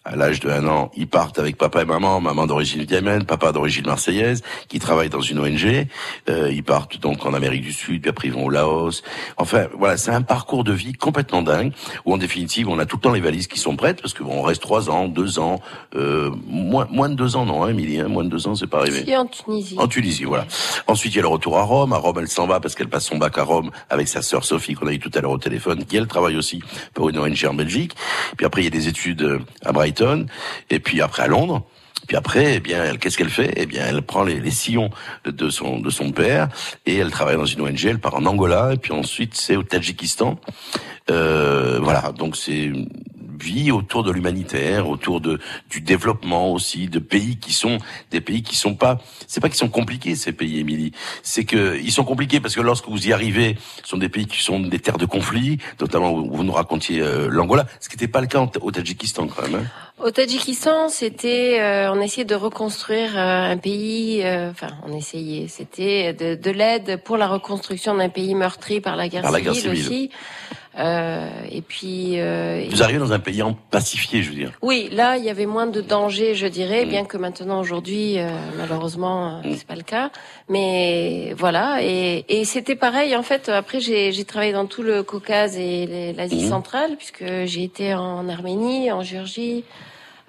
À l'âge de un an, ils partent avec papa et maman, maman d'origine vietnamienne, papa d'origine marseillaise, qui travaille dans une ONG. Euh, ils partent donc en Amérique du Sud, puis après ils vont au Laos. Enfin, voilà, c'est un parcours de vie complètement dingue, où en définitive, on a tout le temps les valises qui sont prêtes, parce que bon, on reste trois ans, deux ans, euh, moins, moins de deux ans, non, hein, Émilie, hein, moins de deux ans, c'est pas arrivé. Si, en Tunisie. En Tunisie, voilà. Ensuite, il y a le retour à Rome. À Rome, elle s'en va parce qu'elle passe son bac à Rome avec sa sœur Sophie, qu'on a eu tout à l'heure au téléphone, qui elle travaille aussi pour une ONG en Belgique. Puis après, il y a des études à Brighton, et puis après à Londres. Puis après, eh bien, qu'est-ce qu'elle fait? Eh bien, elle prend les, les sillons de, de, son de son père et elle travaille dans une ONG. Elle part en Angola et puis ensuite c'est au Tadjikistan. Euh, voilà, donc c'est autour de l'humanitaire, autour de du développement aussi, de pays qui sont des pays qui sont pas, c'est pas qu'ils sont compliqués ces pays, Émilie, c'est que ils sont compliqués parce que lorsque vous y arrivez, ce sont des pays qui sont des terres de conflit, notamment vous nous racontiez euh, l'Angola, ce qui n'était pas le cas au Tadjikistan quand même. Hein. Au Tadjikistan, c'était, euh, on essayait de reconstruire euh, un pays, euh, enfin, on essayait, c'était de, de l'aide pour la reconstruction d'un pays meurtri par la guerre, Par la civile, guerre civile. aussi. Euh, et puis, euh, Vous arrivez dans un pays en pacifié, je veux dire. oui, là, il y avait moins de danger, je dirais, Mm. bien que maintenant, aujourd'hui, euh, malheureusement, euh, c'est pas le cas. Mais voilà, et, et c'était pareil. En fait, après, j'ai travaillé dans tout le Caucase et l'Asie Mhm. centrale, puisque j'ai été en Arménie, en Géorgie,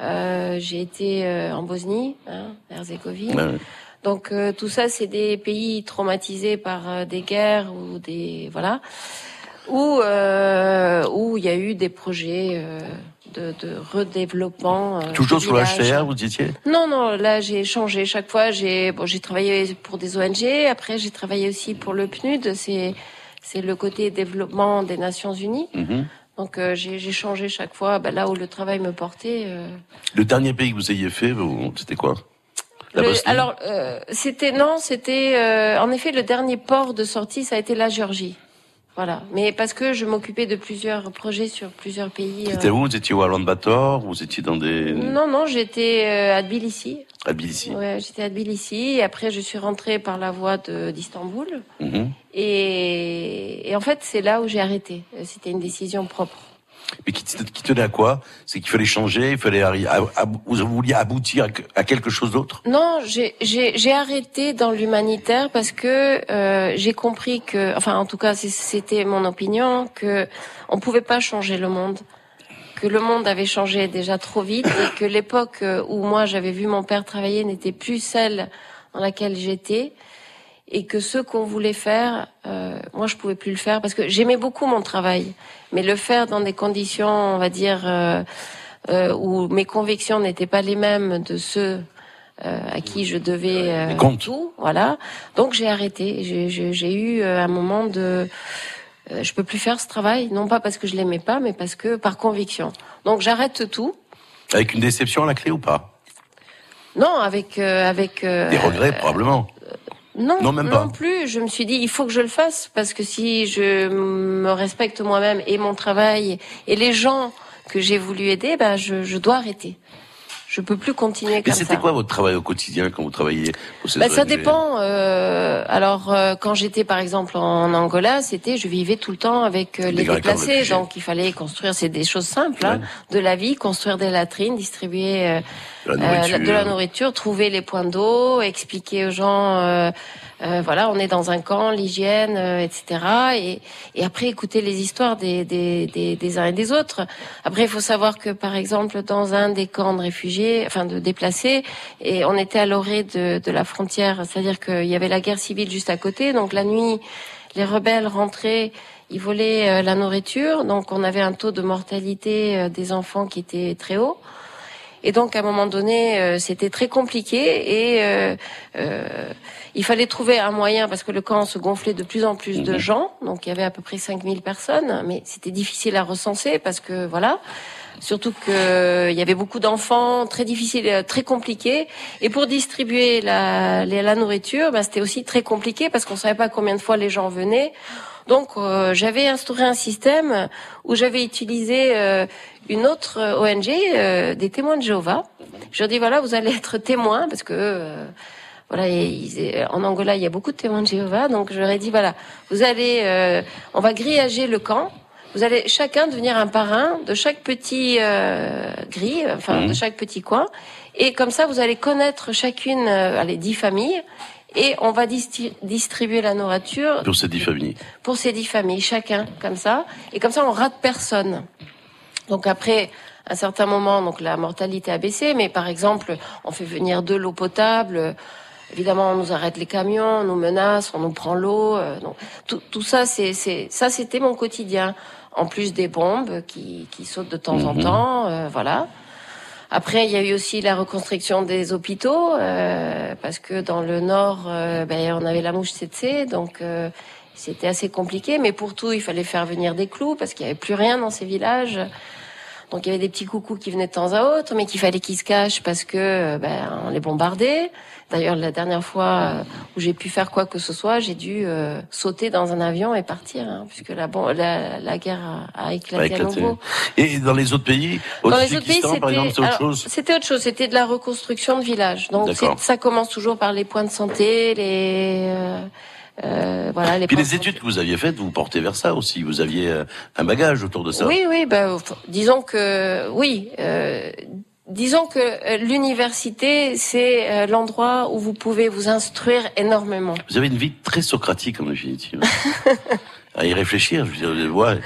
j'ai été euh, en Bosnie, hein, Herzégovine. Ouais, ouais. Donc euh, tout ça, c'est des pays traumatisés par euh, des guerres ou des voilà, où euh, où il y a eu des projets euh, de, de redéveloppement. euh, Toujours sur le villages. HCR, vous étiez Non, non, là j'ai changé chaque fois. J'ai bon, j'ai travaillé pour des ONG. Après, j'ai travaillé aussi pour le PNUD. C'est c'est le côté développement des Nations Unies. Mhm. Donc euh, j'ai changé chaque fois. Bah, là où le travail me portait. euh, Le dernier pays que vous ayez fait, c'était quoi? La le- alors, euh, c'était non, c'était en effet le dernier port de sortie, ça a été la Géorgie. Voilà, mais parce que je m'occupais de plusieurs projets sur plusieurs pays. C'était où? Vous étiez au Ulaanbaatar Vous étiez dans des... Non, non, j'étais à Tbilissi. À Tbilissi Ouais, j'étais à Tbilissi. Et après, je suis rentrée par la voie d'Istanbul. Mhm. Et, et en fait, c'est là où j'ai arrêté. C'était une décision propre. Mais qui, qui tenait à quoi? C'est qu'il fallait changer, il fallait vous vouliez aboutir à, que- à quelque chose d'autre? Non, j'ai- arrêté dans l'humanitaire parce que euh, j'ai compris que, enfin, en tout cas, c'était mon opinion, que on pouvait pas changer le monde, que le monde avait changé déjà trop vite et que l'époque euh, où moi j'avais vu mon père travailler n'était plus celle dans laquelle j'étais et que ce qu'on voulait faire, euh, moi je pouvais plus le faire parce que j'aimais beaucoup mon travail, mais le faire dans des conditions, on va dire, euh, euh, où mes convictions n'étaient pas les mêmes de ceux euh, à qui je devais euh, tout, voilà. Donc j'ai arrêté. J'ai- eu un moment de euh, je peux plus faire ce travail, non pas parce que je l'aimais pas, mais parce que par conviction. Donc j'arrête tout. Avec une déception à la clé ou pas? Non, avec euh, avec euh, Des regrets, probablement. non, Non, même pas. plus. Je me suis dit, il faut que je le fasse parce que si je me respecte moi-même et mon travail et les gens que j'ai voulu aider, ben je, je dois arrêter. Je peux plus continuer Mais comme ça. c'était quoi votre travail au quotidien quand vous travailliez pour ces Bah, ça dépend. euh, alors, euh, quand j'étais par exemple en Angola, c'était, je vivais tout le temps avec euh, les déplacés, donc il fallait construire, c'est des choses simples, hein, de la vie, construire des latrines, distribuer euh, De la euh, de la nourriture, trouver les points d'eau, expliquer aux gens, euh, voilà, on est dans un camp, l'hygiène, euh, etc. Et, et après écouter les histoires des, des, des, des uns et des autres. Après, il faut savoir que par exemple dans un des camps de réfugiés, enfin de déplacés, et on était à l'orée de, de la frontière, c'est-à-dire qu'il y avait la guerre civile juste à côté, donc la nuit, les rebelles rentraient. Ils volaient euh, la nourriture, donc on avait un taux de mortalité euh, des enfants qui était très haut. Et donc, à un moment donné, euh, c'était très compliqué et euh, euh, il fallait trouver un moyen parce que le camp se gonflait de plus en plus de gens. Donc, il y avait à peu près 5000 personnes, mais c'était difficile à recenser parce que voilà. Surtout que il y avait beaucoup d'enfants, très difficile, très compliqué. Et pour distribuer la, la nourriture, ben, c'était aussi très compliqué parce qu'on savait pas combien de fois les gens venaient. Donc euh, j'avais instauré un système où j'avais utilisé euh, une autre euh, ONG, euh, des témoins de Jéhovah. Je leur dis voilà, vous allez être témoins parce que euh, voilà, ils- en Angola il y a beaucoup de témoins de Jéhovah, donc je leur ai dit voilà, vous allez, euh, on va grillager le camp. Vous allez chacun devenir un parrain de chaque petit euh, grille, enfin de chaque petit coin, et comme ça vous allez connaître chacune, euh, allez dix familles, et on va distribuer la nourriture Pour ces dix familles. pour ces dix familles, chacun comme ça, et comme ça on rate personne. Donc après un certain moment, donc la mortalité a baissé, mais par exemple, on fait venir de l'eau potable. Évidemment, on nous arrête les camions, on nous menace, on nous prend l'eau. euh, donc tout, tout ça, c'est, c'est, ça, c'était mon quotidien. En plus des bombes qui, qui sautent de temps en Mhm. temps, euh, voilà. Après, il y a eu aussi la reconstruction des hôpitaux, euh, parce que dans le nord, euh, ben, on avait la mouche tsetse, donc euh, c'était assez compliqué. Mais pour tout, il fallait faire venir des clous, parce qu'il n'y avait plus rien dans ces villages. Donc il y avait des petits coucous qui venaient de temps à autre, mais qu'il fallait qu'ils se cachent parce que euh, ben, on les bombardait. D'ailleurs, la dernière fois euh, où j'ai pu faire quoi que ce soit, j'ai dû euh, sauter dans un avion et partir, hein, puisque la, bon, la, la guerre a, a éclaté, a éclaté. Et dans les autres pays, au Dans les autres pays, c'est autre chose C'était autre chose. C'était de la reconstruction de villages. Donc ça commence toujours par les points de santé, les euh, euh, voilà les. Puis les de études que vous aviez faites, vous portez vers ça aussi. Vous aviez euh, un bagage autour de ça. Oui, oui, ben, disons que oui. euh, disons que euh, l'université, c'est euh, l'endroit où vous pouvez vous instruire énormément. Vous avez une vie très socratique en définitive. à y réfléchir, je veux dire, ouais,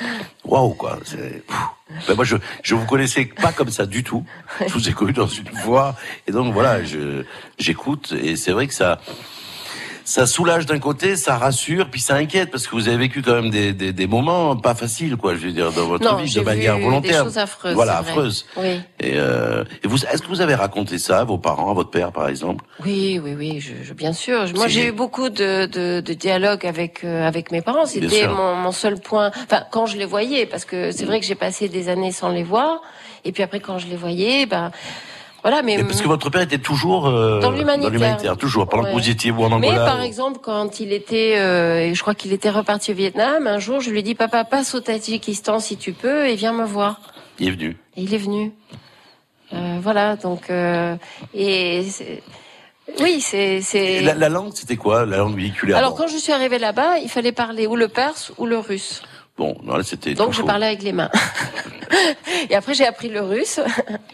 waouh quoi. Ben moi je je vous connaissais pas comme ça du tout. Je vous ai connu dans une voie et donc voilà, je j'écoute et c'est vrai que ça ça soulage d'un côté, ça rassure, puis ça inquiète parce que vous avez vécu quand même des, des, des moments pas faciles, quoi. Je veux dire dans votre non, vie de manière vu volontaire. Des choses affreuses. Voilà, affreuses. Oui, Et, euh, et vous, est-ce que vous avez raconté ça à vos parents, à votre père par exemple? Oui, oui, oui. Je, je- bien sûr. Moi, j'ai eu beaucoup de, de, de dialogues avec euh, avec mes parents. C'était mon, mon seul point. Enfin, quand je les voyais, parce que c'est vrai que j'ai passé des années sans les voir. Et puis après, quand je les voyais, ben voilà. Mais parce que votre père était toujours euh, Dans l'humanitaire. toujours pendant que Ouais. vous étiez vous en Angola. Mais par ou- exemple, quand il était, euh, je crois qu'il était reparti au Vietnam, un jour, je lui ai dit, papa, passe au Tadjikistan si tu peux et viens me voir. il est venu. Et il est venu. Euh, voilà, donc, euh, et oui, c'est, la, la langue, c'était quoi La langue véhiculaire? Alors quand je suis arrivée là-bas, il fallait parler ou le perse ou le russe. Bon, non, là, c'était. Donc je parlais avec les mains. et après j'ai appris le russe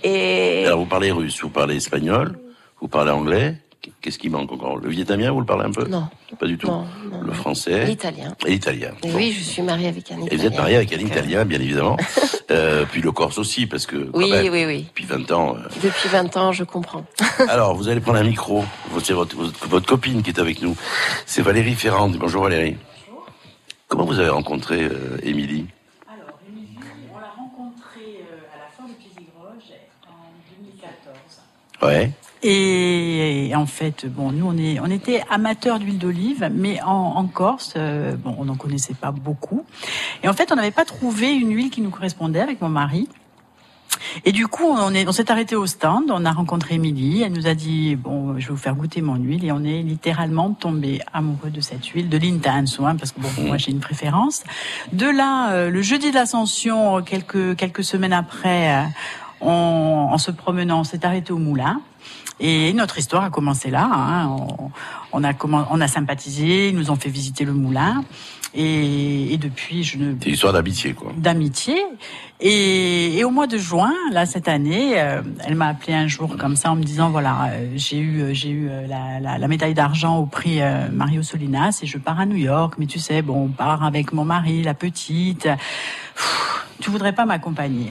et Alors, vous parlez russe, vous parlez espagnol, vous parlez anglais. Qu'est-ce qui manque encore? Le vietnamien, vous le parlez un peu? Non. Pas du tout. Non, non, le français. l'italien. Et l'italien. Et Bon. oui, je suis mariée avec un Et italien. vous êtes marié avec un italien, bien évidemment. euh, puis le corse aussi, parce que. Oui, même, oui, oui. Depuis 20 ans. euh, Depuis 20 ans, je comprends. Alors, vous allez prendre un micro. C'est votre, votre, votre copine qui est avec nous. C'est Valérie Ferrand. Bonjour Valérie. Comment vous avez rencontré euh, Émilie l'a rencontré euh, à la fin de Pisigroge en 2014. Ouais. Et, en fait, bon, nous on est, on était amateurs d'huile d'olive, mais en, en Corse, euh, bon, on n'en connaissait pas beaucoup. Et en fait, on n'avait pas trouvé une huile qui nous correspondait avec mon mari. Et du coup, on est, on s'est arrêté au stand, on a rencontré Émilie, elle nous a dit bon, je vais vous faire goûter mon huile, et on est littéralement tombé amoureux de cette huile, de l'Intenso, hein, parce que bon, moi j'ai une préférence. De là, euh, le jeudi de l'Ascension, quelques quelques semaines après, euh, on, en se promenant, on s'est arrêté au moulin. Et notre histoire a commencé là. Hein. On, on, a comment, on a sympathisé, ils nous ont fait visiter le moulin. Et, et depuis, je ne. C'est une histoire d'amitié, quoi. D'amitié. Et, et, au mois de juin, là cette année, euh, elle m'a appelé un jour comme ça en me disant voilà, euh, j'ai eu j'ai eu euh, la, la, la, médaille d'argent au prix Mario Solinas et je pars à New York. Mais tu sais, bon, on part avec mon mari, la petite. Pff, tu voudrais pas m'accompagner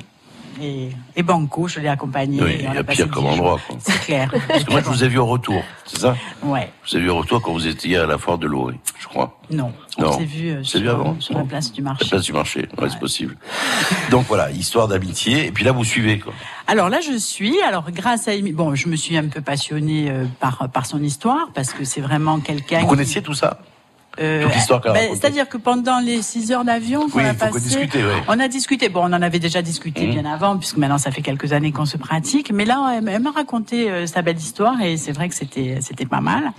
et, et, Banco, je l'ai accompagné. Oui, il y a pire comme endroit. C'est clair. Parce que moi, je vous ai vu au retour, c'est ça? Ouais. Je vous ai vu au retour quand vous étiez à la foire de l'Oré, je crois. Non. Non. On s'est vu, euh, sur, vu avant sur la place du marché. La place du marché, ouais, ouais. c'est possible. Donc voilà, histoire d'amitié. Et puis là, vous suivez, quoi. Alors là, je suis. Alors grâce à Amy, bon, je me suis un peu passionnée euh, par par son histoire parce que c'est vraiment quelqu'un. Vous connaissiez tout ça? Euh, ben, C'est-à-dire que pendant les six heures d'avion qu'on oui, a passé, oui. on a discuté. Bon, on en avait déjà discuté mmh. bien avant, puisque maintenant ça fait quelques années qu'on se pratique. Mais là, elle, m'a raconté euh, sa belle histoire et c'est vrai que c'était c'était pas mal.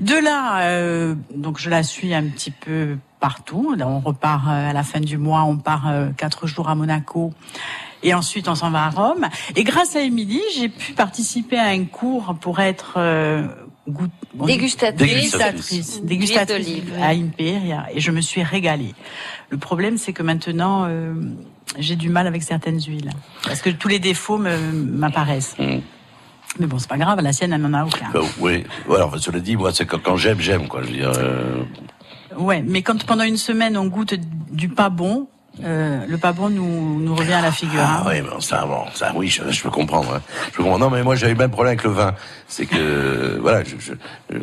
De là, euh, donc je la suis un petit peu partout. Là, on repart euh, à la fin du mois, on part euh, quatre jours à Monaco. Et ensuite, on s'en va à Rome. Et grâce à Émilie, j'ai pu participer à un cours pour être euh, Goût... Dégustatrice, dégustatrice, dégustatrice à Imperia et je me suis régalée. Le problème, c'est que maintenant, euh, j'ai du mal avec certaines huiles parce que tous les défauts m'apparaissent. Mmh. Mais bon, c'est pas grave, la sienne, elle n'en a aucun. Bah, oui, alors cela dit, moi, c'est quand, quand j'aime, j'aime, quoi. Je veux dire. Euh... Ouais, mais quand pendant une semaine on goûte du pas bon, euh, le pas bon nous, nous revient à la figure. Ah hein. oui, bon, ça, bon, ça, oui, je, je peux comprendre. Hein. Je peux comprendre. Non, mais moi, j'avais le même problème avec le vin. C'est que, voilà, je, je,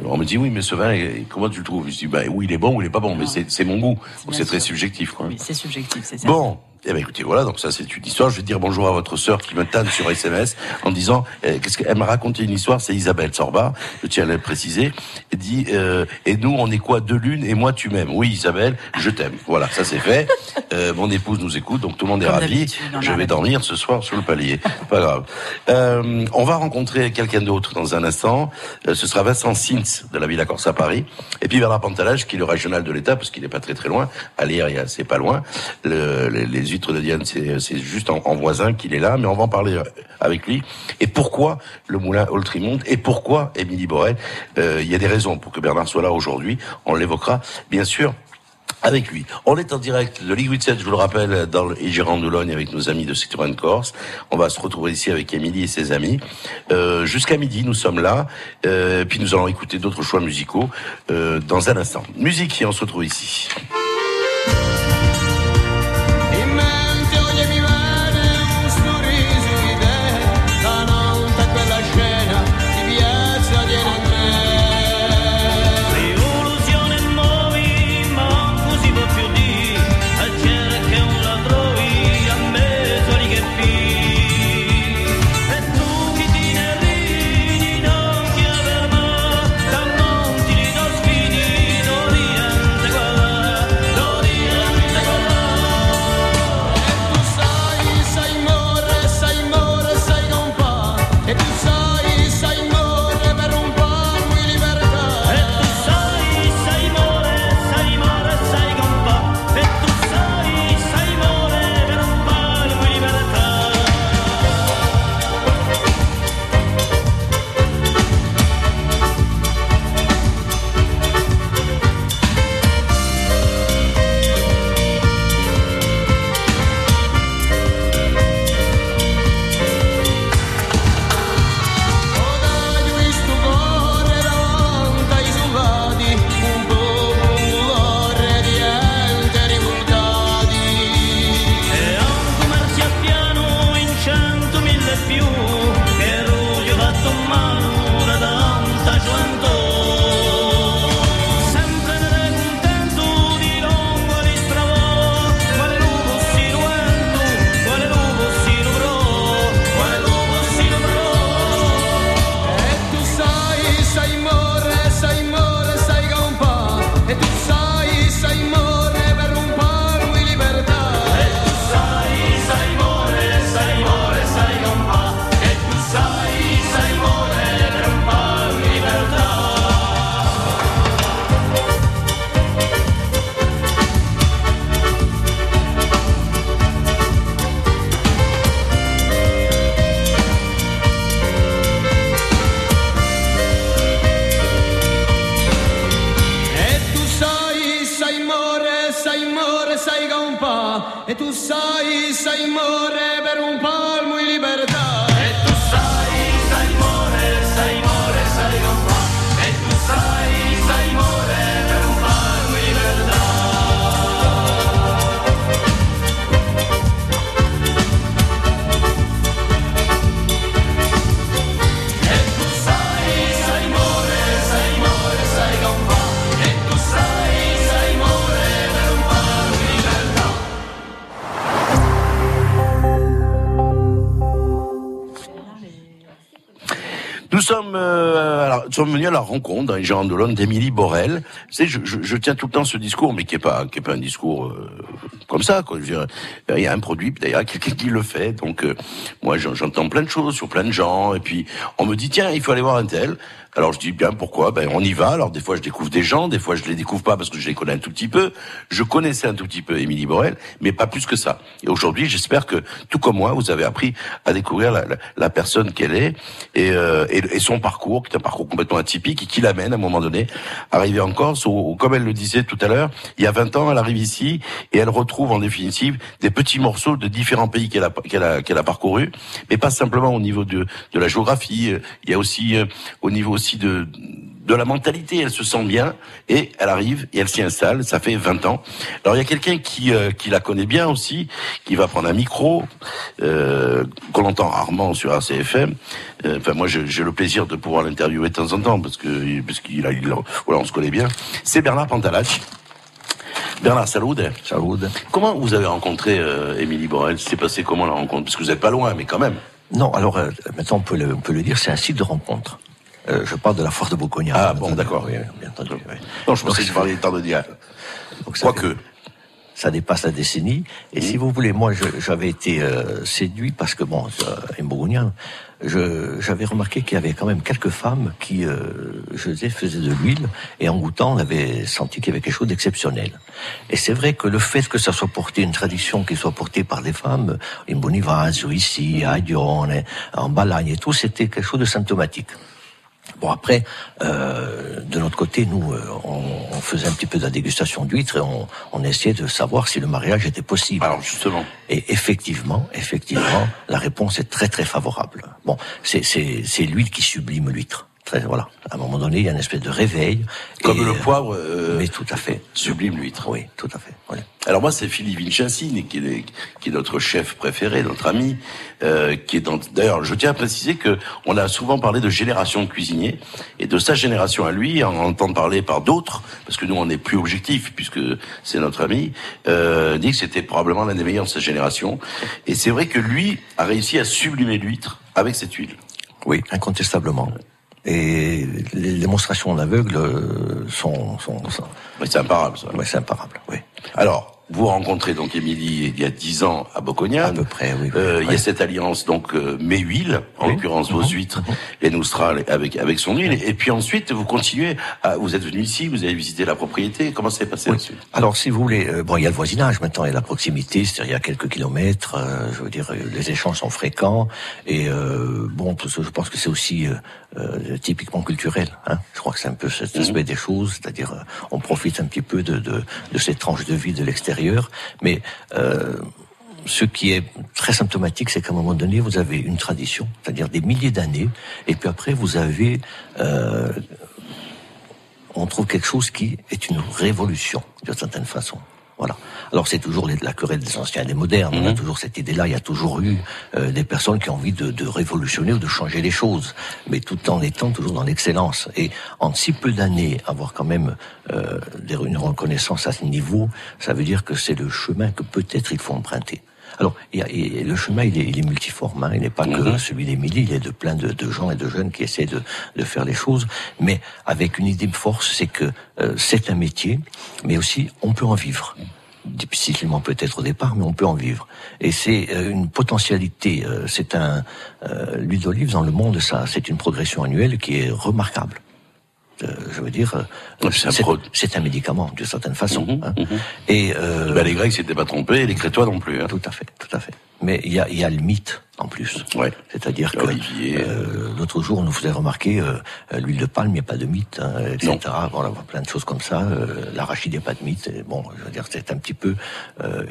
on me dit oui, mais ce vin, comment tu le trouves? Je dis, bah oui, il est bon ou il est pas bon, mais c'est mon goût. Donc c'est très subjectif, quoi. Oui, c'est subjectif, c'est ça. Bon. Eh ben écoutez, voilà, donc ça c'est une histoire. Je vais dire bonjour à votre sœur qui me tanne sur SMS en disant, euh, qu'est-ce qu'elle m'a raconté une histoire, c'est Isabelle Sorba, je tiens à le préciser, elle dit, euh, et nous on est quoi, deux lunes et moi tu m'aimes. Oui Isabelle, je t'aime. Voilà, ça c'est fait. Euh, mon épouse nous écoute, donc tout le monde est Comme ravi. Je vais dormir ce soir sur le palier. Pas grave. Euh, on va rencontrer quelqu'un d'autre dans un instant. Euh, ce sera Vincent Sins de la Villa Corse à Paris, et puis Bernard Pantalage qui est le régional de l'État parce qu'il n'est pas très très loin. À Lire, c'est pas loin. Le, les, les huîtres de Diane, c'est juste en, voisin qu'il est là, mais on va en parler avec lui. Et pourquoi le moulin Oltrimont Et pourquoi Émilie Borel euh, Il y a des raisons pour que Bernard soit là aujourd'hui. On l'évoquera, bien sûr. Avec lui. On est en direct de Ligue 7, je vous le rappelle, dans le Gérant Doulogne avec nos amis de Citroën Corse. On va se retrouver ici avec Émilie et ses amis. Euh, Jusqu'à midi, nous sommes là. Euh, puis nous allons écouter d'autres choix musicaux euh, dans un instant. Musique et on se retrouve ici. La rencontre dans les Gérants de Londres d'Émilie Borel. Je, je, tiens tout le temps ce discours, mais qui est pas, pas un discours euh, comme ça. Quoi. Dire, il y a un produit, d'ailleurs quelqu'un qui le fait. Donc, euh, moi, j'en- j'entends plein de choses sur plein de gens, et puis on me dit tiens, il faut aller voir un tel. Alors je dis bien pourquoi? Ben on y va. Alors des fois je découvre des gens, des fois je les découvre pas parce que je les connais un tout petit peu. Je connaissais un tout petit peu Émilie Borel, mais pas plus que ça. Et aujourd'hui j'espère que tout comme moi vous avez appris à découvrir la, la- personne qu'elle est et, euh, et, et son parcours, qui est un parcours complètement atypique et qui l'amène à un moment donné à arriver en Corse. Où, où, comme elle le disait tout à l'heure, il y a 20 ans elle arrive ici et elle retrouve en définitive des petits morceaux de différents pays qu'elle a qu'elle a qu'elle a parcouru, mais pas simplement au niveau de de la géographie. euh, Il y a aussi euh, au niveau aussi de de la mentalité, elle se sent bien et elle arrive et elle s'y installe. Ça fait 20 ans. Alors il y a quelqu'un qui euh, qui la connaît bien aussi, qui va prendre un micro euh, qu'on entend rarement sur RCFM. Euh, Enfin moi j'ai le plaisir de pouvoir l'interviewer de temps en temps parce que parce qu'il a il voilà on se connaît bien. C'est Bernard Pantalacci. Bernard, salut. Salut. Comment vous avez rencontré euh, Émilie Borel? C'est passé comment la rencontre? Parce que vous n'êtes pas loin, mais quand même. Non, alors euh, maintenant on peut le, on peut le dire, c'est un site de rencontre. Euh, je parle de la foire de Boconia. Ah bon, d'accord. Oui, bien entendu. oui. Non, je pensais que vous parliez temps de dire. Donc, ça dépasse la décennie. Et si vous voulez, moi, je- j'avais été euh, séduit parce que, bon, euh, je- j'avais remarqué qu'il y avait quand même quelques femmes qui, euh, je faisaient de l'huile. Et en goûtant, on avait senti qu'il y avait quelque chose d'exceptionnel. Et c'est vrai que le fait que ça soit porté, une tradition qui soit portée par des femmes, en Bonifacio, ici, à Aglione, en Balagne et tout, c'était quelque chose de symptomatique. Bon après, euh, de notre côté, nous, euh, on, on faisait un petit peu de la dégustation d'huîtres et on, on essayait de savoir si le mariage était possible. Alors justement. Et effectivement, effectivement, la réponse est très très favorable. Bon, c'est c'est c'est l'huile qui sublime l'huître. Très voilà. À un moment donné, il y a une espèce de réveil. Comme Et, le euh, poivre euh, mais tout à fait. sublime l'huître. Oui, tout à fait. Alors moi, c'est Philippe Vincenzi, qui est, qui est notre chef préféré, notre ami, euh, qui est dans. D'ailleurs, je tiens à préciser que on a souvent parlé de génération de cuisiniers et de sa génération à lui, en entend parler par d'autres, parce que nous on est plus objectif puisque c'est notre ami, euh, dit que c'était probablement l'un des meilleurs de sa génération. Et c'est vrai que lui a réussi à sublimer l'huître avec cette huile. Oui, incontestablement. Et les démonstrations en aveugle euh, sont, sont, sont... c'est imparable, ça. Oui, c'est imparable, oui. Alors, vous rencontrez donc Émilie il y a dix ans à Boconia. À peu près, oui. Euh, Il y a cette alliance donc euh, mes huiles, en l'occurrence vos huîtres et Noustral avec avec son huile. Et puis ensuite, vous continuez. À, vous êtes venu ici, vous avez visité la propriété. Comment ça s'est passé ensuite Alors, si vous voulez, euh, bon, il y a le voisinage maintenant, il y a la proximité, c'est-à-dire il y a quelques kilomètres. euh, je veux dire, euh, les échanges sont fréquents et euh, bon, je pense que c'est aussi euh, typiquement culturel. Hein je crois que c'est un peu cet aspect des choses, c'est-à-dire euh, on profite un petit peu de, de, de cette tranche de vie de l'extérieur, mais euh, ce qui est très symptomatique, c'est qu'à un moment donné, vous avez une tradition, c'est-à-dire des milliers d'années, et puis après, vous avez euh, on trouve quelque chose qui est une révolution, d'une certaine façon. Voilà. Alors c'est toujours la querelle des anciens et des modernes. On a toujours cette idée-là. Il y a toujours eu euh, des personnes qui ont envie de, de révolutionner ou de changer les choses, mais tout en étant toujours dans l'excellence. Et en si peu d'années, avoir quand même euh, une reconnaissance à ce niveau, ça veut dire que c'est le chemin que peut-être il faut emprunter. Alors, et le chemin, il est, il est multiforme. Hein. Il n'est pas que celui d'Émilie. Il est de plein de, de gens et de jeunes qui essaient de, de faire les choses, mais avec une idée de force, c'est que euh, c'est un métier, mais aussi on peut en vivre. Difficilement peut-être au départ, mais on peut en vivre. Et c'est euh, une potentialité. euh, c'est un euh, l'huile d'olive dans le monde, ça, c'est une progression annuelle qui est remarquable. Euh, je veux dire, euh, c'est un médicament d'une certaine façon. hein. Et euh, Ben, les Grecs s'étaient pas trompés, et les Crétois non plus. Hein. Tout à fait, tout à fait. Mais il y a, y a le mythe en plus. Ouais. C'est-à-dire que euh, l'autre jour, on nous faisait remarquer l'huile de palme, il n'y a pas de mythe, hein, etc. Voilà, plein de choses comme ça. Euh, L'arachide, il n'y a pas de mythe. Et bon, je veux dire, c'est un petit peu euh,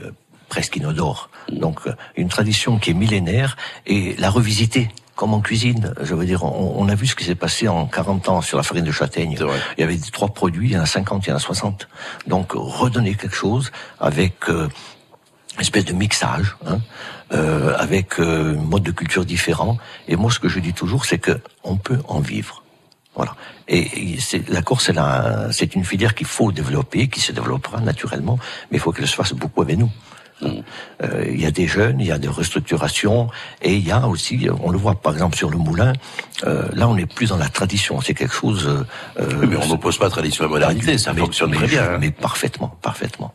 presque inodore. Donc euh, une tradition qui est millénaire et la revisiter. Comme en cuisine, je veux dire, on, on a vu ce qui s'est passé en 40 ans sur la farine de châtaigne. Il y avait trois produits, il y en a 50, il y en a 60. Donc redonner quelque chose avec euh, une espèce de mixage, hein, euh, avec euh, un mode de culture différent. Et moi, ce que je dis toujours, c'est que on peut en vivre. Voilà. Et, et c'est, la Corse, c'est une filière qu'il faut développer, qui se développera naturellement, mais il faut qu'elle se fasse beaucoup avec nous. Euh, Il y a des jeunes, il y a des restructurations, et il y a aussi, on le voit par exemple sur le moulin, euh, là on n'est plus dans la tradition, c'est quelque chose... Euh, mais on n'oppose pas tradition et modernité, ça fonctionne très bien. hein. Mais parfaitement, parfaitement.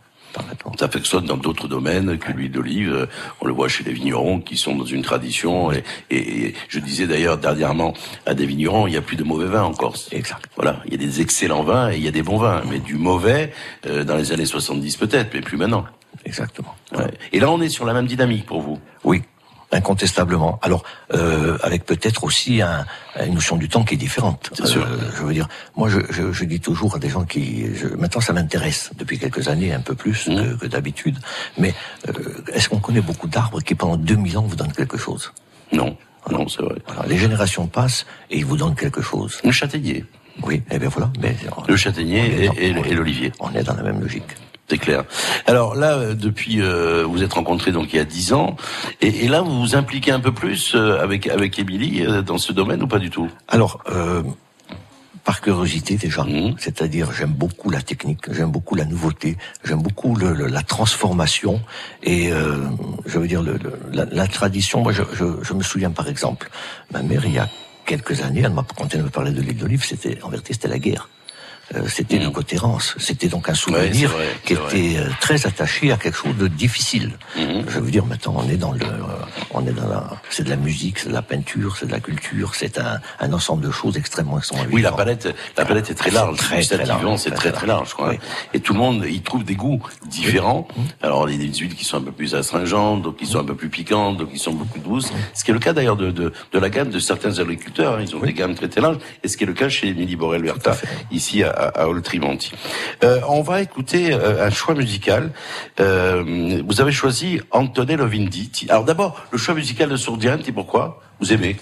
Ça fonctionne dans d'autres domaines que l'huile d'olive. On le voit chez les vignerons qui sont dans une tradition. Et, et- et je disais d'ailleurs dernièrement à des vignerons, il n'y a plus de mauvais vins en Corse. Exact. Voilà, il y a des excellents vins et il y a des bons vins. Mais du mauvais, euh, dans les années 70 peut-être, mais plus maintenant. Exactement. Ouais. Et là, on est sur la même dynamique pour vous. Oui, incontestablement. Alors, euh, avec peut-être aussi un- une notion du temps qui est différente. C'est sûr. Euh, je veux dire, moi, je, je, je dis toujours à des gens qui... Je, maintenant, ça m'intéresse depuis quelques années, un peu plus Mmh. que, que d'habitude. Mais euh, est-ce qu'on connaît beaucoup d'arbres qui, pendant 2000 ans, vous donnent quelque chose? Non, non, c'est vrai. Voilà, les générations passent et ils vous donnent quelque chose. Le châtaignier. Oui, et bien voilà. Mais, Le châtaignier est est- et l'olivier. On est dans la même logique. C'est clair. Alors là, euh, depuis, euh, vous êtes rencontrés donc il y a dix ans, et, et là vous vous impliquez un peu plus euh, avec avec Émilie euh, dans ce domaine ou pas du tout? Alors, euh, par curiosité déjà, Mmh. c'est-à-dire j'aime beaucoup la technique, j'aime beaucoup la nouveauté, j'aime beaucoup le- le- la transformation et euh, je veux dire le, le- la, la tradition. Moi, je, je, je me souviens par exemple, ma mère il y a quelques années, elle m'a quand elle me parlait de l'huile d'olive, c'était en vérité c'était la guerre. Euh, c'était une cotérance, c'était donc un Mmh. Ouais, souvenir vrai, qui c'est vrai. était euh, très attaché à quelque chose de difficile. Mmh. Je veux dire, maintenant, on est dans le, euh, on est dans la, c'est de la musique, c'est de la peinture, c'est de la culture, c'est un, un ensemble de choses extrêmement, extrêmement Oui, la palette, la palette est très large. Très, très large, c'est très, très large, quoi. Et tout le monde, il trouve des goûts différents. Alors, il y a des huiles qui sont un peu plus astringentes, d'autres qui sont un peu plus piquantes, d'autres qui sont beaucoup douces. Ce qui est le cas d'ailleurs de, de, de la gamme de certains agriculteurs. hein. Ils ont des gammes très très larges. Et ce qui est le cas chez Émilie Borel-Berta, ici à, à. Euh, on va écouter euh, un choix musical. Euh, vous avez choisi Antonello Venditti. Alors d'abord, le choix musical de Sourdianti, pourquoi? Vous aimez?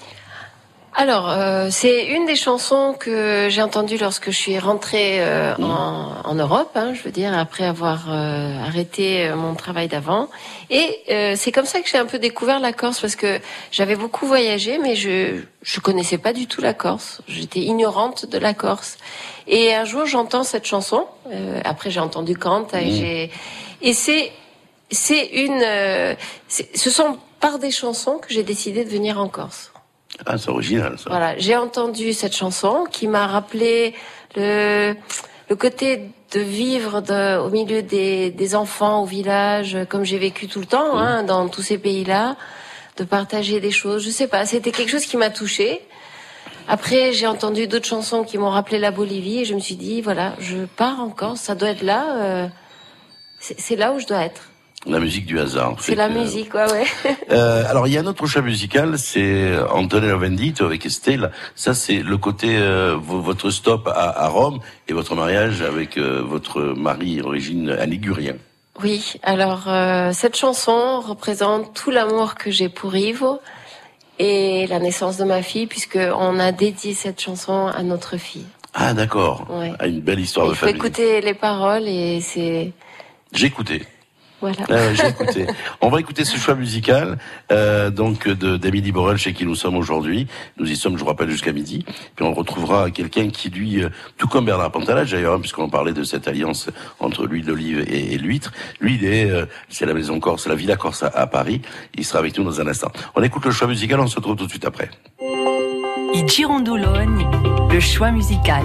Alors, euh, c'est une des chansons que j'ai entendues lorsque je suis rentrée euh, en, en Europe, hein, je veux dire, après avoir euh, arrêté euh, mon travail d'avant. Et euh, c'est comme ça que j'ai un peu découvert la Corse, parce que j'avais beaucoup voyagé, mais je je connaissais pas du tout la Corse. J'étais ignorante de la Corse. Et un jour, j'entends cette chanson. euh, après, j'ai entendu Kant, et Mmh. et c'est c'est une euh, ce sont par des chansons que j'ai décidé de venir en Corse. Ah, c'est original, ça. Voilà, j'ai entendu cette chanson qui m'a rappelé le, le côté de vivre de, au milieu des, des enfants au village, comme j'ai vécu tout le temps hein, dans tous ces pays-là, de partager des choses. Je sais pas, c'était quelque chose qui m'a touchée. Après, j'ai entendu d'autres chansons qui m'ont rappelé la Bolivie et je me suis dit, voilà, je pars en Corse, ça doit être là. euh, c'est là où je dois être. La musique du hasard. C'est la que- musique, ouais, ouais. Euh, alors il y a un autre choix musical, c'est Antonello Venditti avec Estelle. Ça c'est le côté euh, vo- votre stop à, à Rome et votre mariage avec euh, votre mari d'origine un ligurien. Oui, alors euh, cette chanson représente tout l'amour que j'ai pour Ivo et la naissance de ma fille, puisque on a dédié cette chanson à notre fille. Ah d'accord. Ouais. Ah, une belle histoire Il de faut famille. écouter les paroles et c'est J'ai écouté. Voilà. Euh, J'ai écouté. On va écouter ce choix musical euh, donc de d'Amélie Borel chez qui nous sommes aujourd'hui. Nous y sommes, je vous rappelle, jusqu'à midi. Puis on retrouvera quelqu'un qui lui, euh, tout comme Bernard Pantalage d'ailleurs, hein, puisqu'on parlait de cette alliance entre l'huile d'olive et, et l'huître. Lui, il est, euh, c'est la maison Corse, la Villa Corse à, à Paris. Il sera avec nous dans un instant. On écoute le choix musical, on se retrouve tout de suite après. Le choix musical.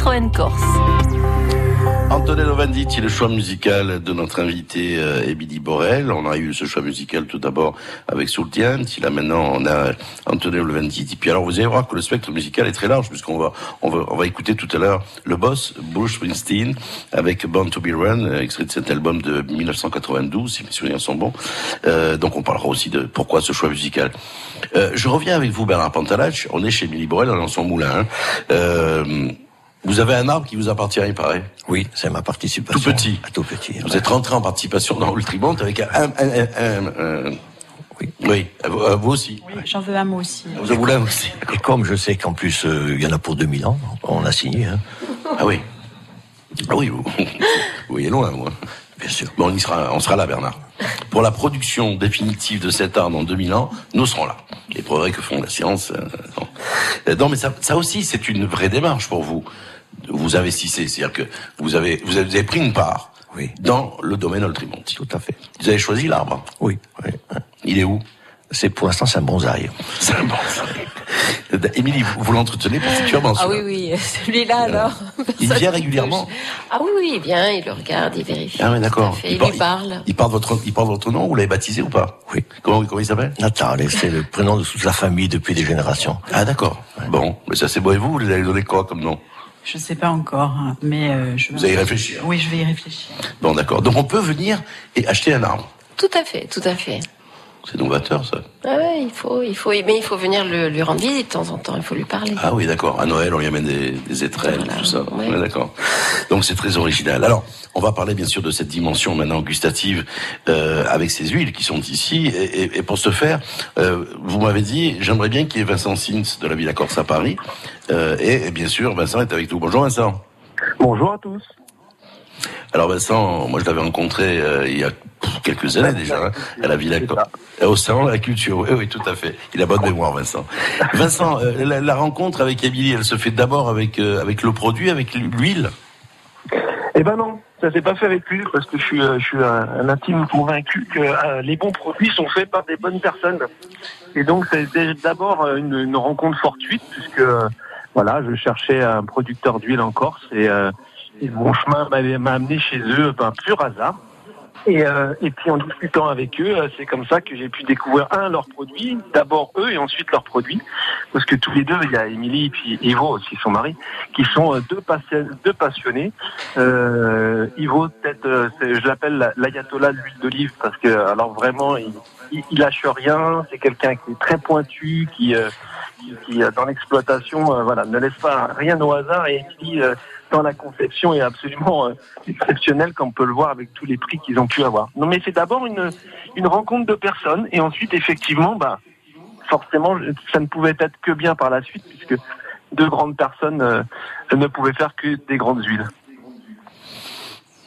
Citroën Corse. Antonello Venditti, le choix musical de notre invité euh, Émilie Borel. On a eu ce choix musical tout d'abord avec Soultian. Là maintenant on a Antonello Venditti. Puis alors vous allez voir que le spectre musical est très large puisqu'on va on va on va écouter tout à l'heure le boss Bruce Springsteen avec Born to Be Run, euh, extrait de cet album de 1992 si mes souvenirs sont bons. Euh, donc on parlera aussi de pourquoi ce choix musical. Euh, je reviens avec vous Bernard Pantalach. On est chez Émilie Borel, dans son moulin. hein. Euh, vous avez un arbre qui vous appartient, il paraît. Oui, c'est ma participation. Tout petit. Tout petit. Vous êtes rentré en participation dans Ultrimont avec un... un, un, un- un- oui. Oui, vous, euh, vous aussi. J'en veux un mot aussi. Vous en voulez un aussi. Et comme je sais qu'en plus, euh, il y en a pour 2000 ans, on a signé. Hein. Ah oui. Ah oui, vous, vous voyez loin, moi. Bien sûr. Bon, on y sera, on sera là, Bernard. Pour la production définitive de cet arbre dans 2000 ans, nous serons là. Les progrès que font la science. euh, non. Euh, non, mais ça, ça aussi, c'est une vraie démarche pour vous. Vous investissez, c'est-à-dire que vous avez, vous avez, pris une part Oui. dans le domaine Oltrimonti. Tout à fait. Vous avez choisi l'arbre. Oui. oui. Il est où? C'est pour l'instant, c'est un bonsaï. C'est un bonsaï. Émilie, vous, vous l'entretenez particulièrement Ah oui, oui, celui-là alors. Il vient régulièrement? Ah oui, oui, il vient, il le regarde, il vérifie. Ah oui, d'accord. Il, lui parle. Il porte votre, il porte votre nom, vous l'avez baptisé ou pas? Oui. Comment, comment il s'appelle? Natale, c'est le prénom de toute la famille depuis des générations. Ah d'accord. Bon, mais ça c'est beau. Et vous, vous les avez donné quoi comme nom? Je sais pas encore, hein, mais euh, je. Vous allez y réfléchir. Oui, je vais y réfléchir. Bon, d'accord. Donc on peut venir et acheter un arbre. Tout à fait, tout à fait. C'est novateur, ça. Ah ouais, il faut, il faut, mais il faut venir le- lui rendre visite de temps en temps. Il faut lui parler. Ah oui, d'accord. À Noël, on lui amène des, des étrennes, tout ça. Ouais, d'accord. Donc c'est très original. Alors, on va parler bien sûr de cette dimension maintenant gustative euh, avec ces huiles qui sont ici. Et, et- et pour ce faire, euh, vous m'avez dit, j'aimerais bien qu'il y ait Vincent Sins de la Villa Corse à Paris. Euh, et, et bien sûr, Vincent est avec nous. Bonjour Vincent. Bonjour à tous. Alors Vincent, moi je l'avais rencontré euh, il y a quelques années déjà hein, à la Villa. Au salon de la culture, oui, oui, tout à fait. Il a bonne mémoire, Vincent. Vincent, euh, la, la rencontre avec Émilie, elle se fait d'abord avec euh, avec le produit, avec l'huile? Eh ben non, ça s'est pas fait avec lui parce que je suis, je suis un, un intime convaincu que les bons produits sont faits par des bonnes personnes. Et donc c'était d'abord une, une rencontre fortuite puisque voilà, je cherchais un producteur d'huile en Corse et, et mon chemin m'a amené chez eux par pur hasard. Et, euh, et puis en discutant avec eux, euh, c'est comme ça que j'ai pu découvrir un leurs produits, d'abord eux et ensuite leurs produits, parce que tous les deux, il y a Émilie et puis Ivo aussi son mari, qui sont euh, deux, passi- deux passionnés. Euh, Ivo, peut-être, euh, je l'appelle la- l'ayatollah de l'huile d'olive parce que alors vraiment, il, il, il lâche rien. C'est quelqu'un qui est très pointu, qui, euh, qui, qui, euh, dans l'exploitation, euh, voilà, ne laisse pas rien au hasard et Émilie, euh, dans la conception est absolument euh, exceptionnelle, comme on peut le voir avec tous les prix qu'ils ont pu avoir. Non, mais c'est d'abord une, une rencontre de personnes, et ensuite, effectivement, bah, forcément, ça ne pouvait être que bien par la suite, puisque deux grandes personnes euh, ne pouvaient faire que des grandes huiles.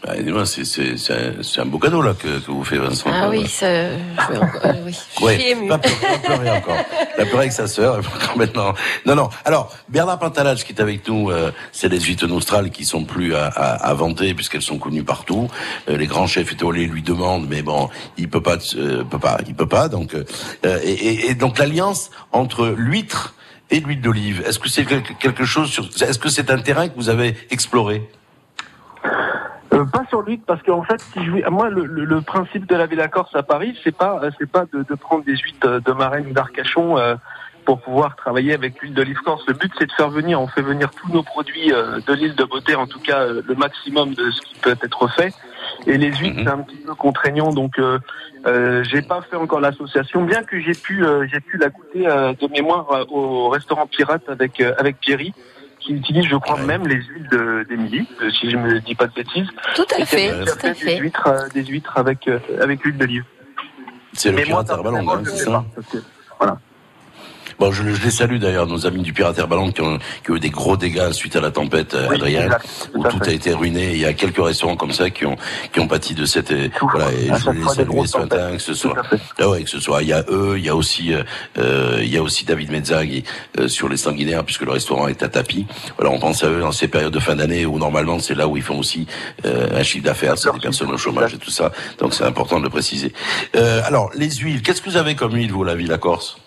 Bah, c'est un, beau cadeau là que, que vous faites, Vincent. Ah oui, ça, je euh, oui. Je Ouais, suis émue. pas pleurer, pas pleurer encore. La pleurer avec sa sœur, maintenant. Non, non. Alors, Bernard Pantalage qui est avec nous, euh, c'est les huîtres nostrales qui sont plus à, à, à vanter puisqu'elles sont connues partout. Euh, les grands chefs étoilés lui demandent, mais bon, il peut pas, euh, peut pas, il peut pas. Donc, euh, euh, et, et- et donc l'alliance entre l'huître et l'huile d'olive, est-ce que c'est quelque chose sur, est-ce que c'est un terrain que vous avez exploré? Euh, pas sur l'huître parce qu'en fait, si je, moi, le, le- le principe de la Villa Corse à Paris, c'est pas, euh, c'est pas de, de prendre des huîtres euh, de Marraine ou d'Arcachon euh, pour pouvoir travailler avec l'huile d'olive corse. Le but, c'est de faire venir, on fait venir tous nos produits euh, de l'île de Beauté, en tout cas euh, le maximum de ce qui peut être fait. Et les huîtres, c'est un petit peu contraignant, donc euh, euh, j'ai pas fait encore l'association, bien que j'ai pu, euh, j'ai pu la goûter euh, de mémoire euh, au restaurant pirate avec euh, avec Jerry qui utilise, je crois, même les huiles d'Émilie, euh, si je me dis pas de bêtises. Tout à fait, qui a tout à fait fait. Des huîtres, euh, des huîtres avec, euh, avec l'huile d'olive. C'est le Mais moi, hein, c'est ça pas, parce que- voilà. Bon, je, je les salue d'ailleurs, nos amis du Pirate Herbalong qui ont, qui ont eu des gros dégâts suite à la tempête euh, Oui, Adrien, exact, où tout tout fait. a été ruiné. Il y a quelques restaurants comme ça qui ont qui ont pâti de cette et, voilà. Et je les grosses ce matin, que ce soit ah ouais, que ce soit. Il y a eux, il y a aussi euh, euh, il y a aussi David Mezzaghi euh, sur les sanguinaires puisque le restaurant est à tapis. Voilà, on pense à eux dans ces périodes de fin d'année où normalement c'est là où ils font aussi euh, un chiffre d'affaires, c'est des personnes au chômage et tout ça. Donc c'est important de le préciser. Euh, alors les huiles, qu'est-ce que vous avez comme huile vous la ville à Corse?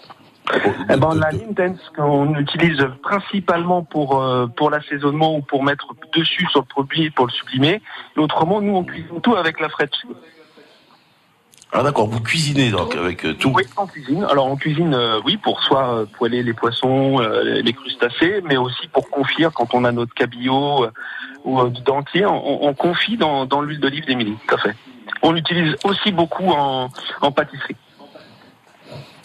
Eh ben, la Lindense qu'on utilise principalement pour euh, pour l'assaisonnement ou pour mettre dessus sur le produit pour le sublimer. Et autrement, nous on cuisine tout avec la frette. Ah d'accord, vous cuisinez donc avec euh, tout. Oui, en cuisine. Alors en cuisine, euh, oui, pour soit euh, poêler les poissons, euh, les crustacés, mais aussi pour confire quand on a notre cabillaud euh, ou du dentier, on, on confie dans, dans l'huile d'olive d'Émilie. Tout à fait. On l'utilise aussi beaucoup en, en pâtisserie.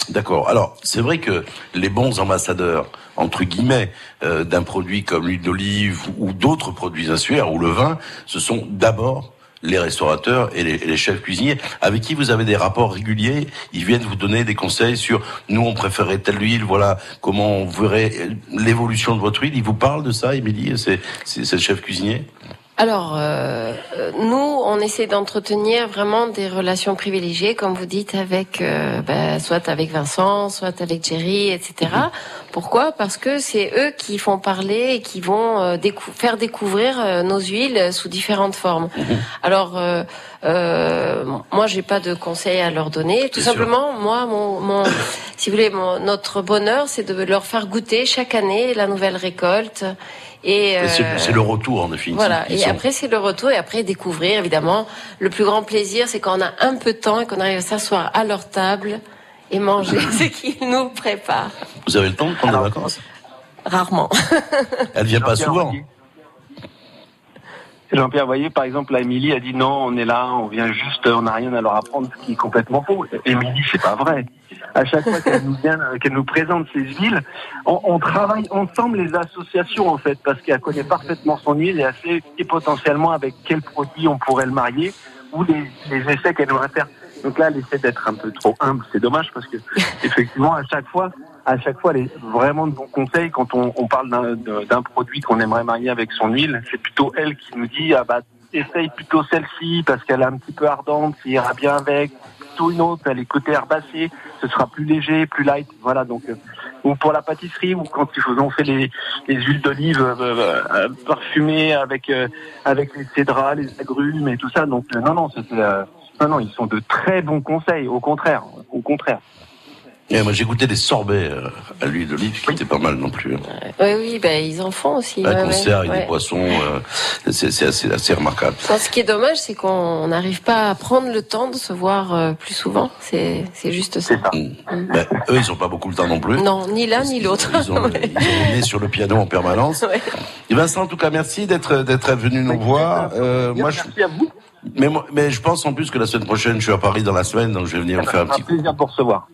D'accord. Alors, c'est vrai que les bons ambassadeurs, entre guillemets, euh, d'un produit comme l'huile d'olive ou d'autres produits insulaires ou le vin, ce sont d'abord les restaurateurs et les, chefs cuisiniers avec qui vous avez des rapports réguliers. Ils viennent vous donner des conseils sur nous on préférait telle huile, voilà comment on verrait l'évolution de votre huile. Ils vous parlent de ça, Émilie, c'est le chef cuisinier. Alors, euh, nous, on essaie d'entretenir vraiment des relations privilégiées, comme vous dites, avec euh, ben, soit avec Vincent, soit avec Jerry, etc. Pourquoi? Parce que c'est eux qui font parler et qui vont euh, décou- faire découvrir euh, nos huiles sous différentes formes. Alors, euh, euh, moi, j'ai pas de conseils à leur donner. Tout sûr. simplement, moi, mon, mon, si vous voulez, mon, notre bonheur, c'est de leur faire goûter chaque année la nouvelle récolte. Et, Et c'est euh, c'est le retour en définitive. voilà, et sont- après c'est le retour et après découvrir évidemment. Le plus grand plaisir c'est quand on a un peu de temps et qu'on arrive à s'asseoir à leur table et manger ce qu'ils nous préparent. vous avez le temps de prendre des vacances? Rarement. Elle vient pas souvent. Jean-Pierre, voyez, par exemple, là, Émilie a dit non, on est là, on vient juste, on n'a rien à leur apprendre, ce qui est complètement faux. Émilie, c'est pas vrai. À chaque fois qu'elle nous vient, qu'elle nous présente ces huiles, on, travaille ensemble les associations en fait, parce qu'elle connaît parfaitement son huile et elle sait potentiellement avec quel produit on pourrait le marier ou les essais qu'elle nous faire. Donc là, elle essaie d'être un peu trop humble. C'est dommage parce que effectivement, à chaque fois, à chaque fois, elle est vraiment de bons conseils quand on, on parle d'un- produit qu'on aimerait marier avec son huile. C'est plutôt elle qui nous dit ah bah essaye plutôt celle-ci parce qu'elle est un petit peu ardente, ça ira bien avec. Plutôt une autre, elle est côté herbacé, ce sera plus léger, plus light. Voilà donc. euh, ou pour la pâtisserie, ou quand on fait les, les huiles d'olive euh, euh, euh, parfumées avec euh, avec les cédras, les agrumes et tout ça. Donc non non, c'était euh, non non, ils sont de très bons conseils. Au contraire, au contraire. Et moi, j'ai goûté des sorbets euh, à l'huile d'olive qui étaient pas mal non plus. hein. Oui, oui, ben, ils en font aussi. À ouais, concert ouais, avec des poissons, euh, c'est assez, assez remarquable. Enfin, ce qui est dommage, c'est qu'on n'arrive pas à prendre le temps de se voir euh, plus souvent. C'est juste ça. Ben, eux, ils ont pas beaucoup le temps non plus. Non, ni l'un ni l'autre. Ils ont, ils ont le nez sur le piano en permanence. Et Vincent, en tout cas, merci d'être venu nous voir. Euh, moi, je... Merci à vous. Mais, moi- mais je pense en plus que la semaine prochaine, je suis à Paris dans la semaine, donc je vais venir faire un petit un plaisir pour recevoir.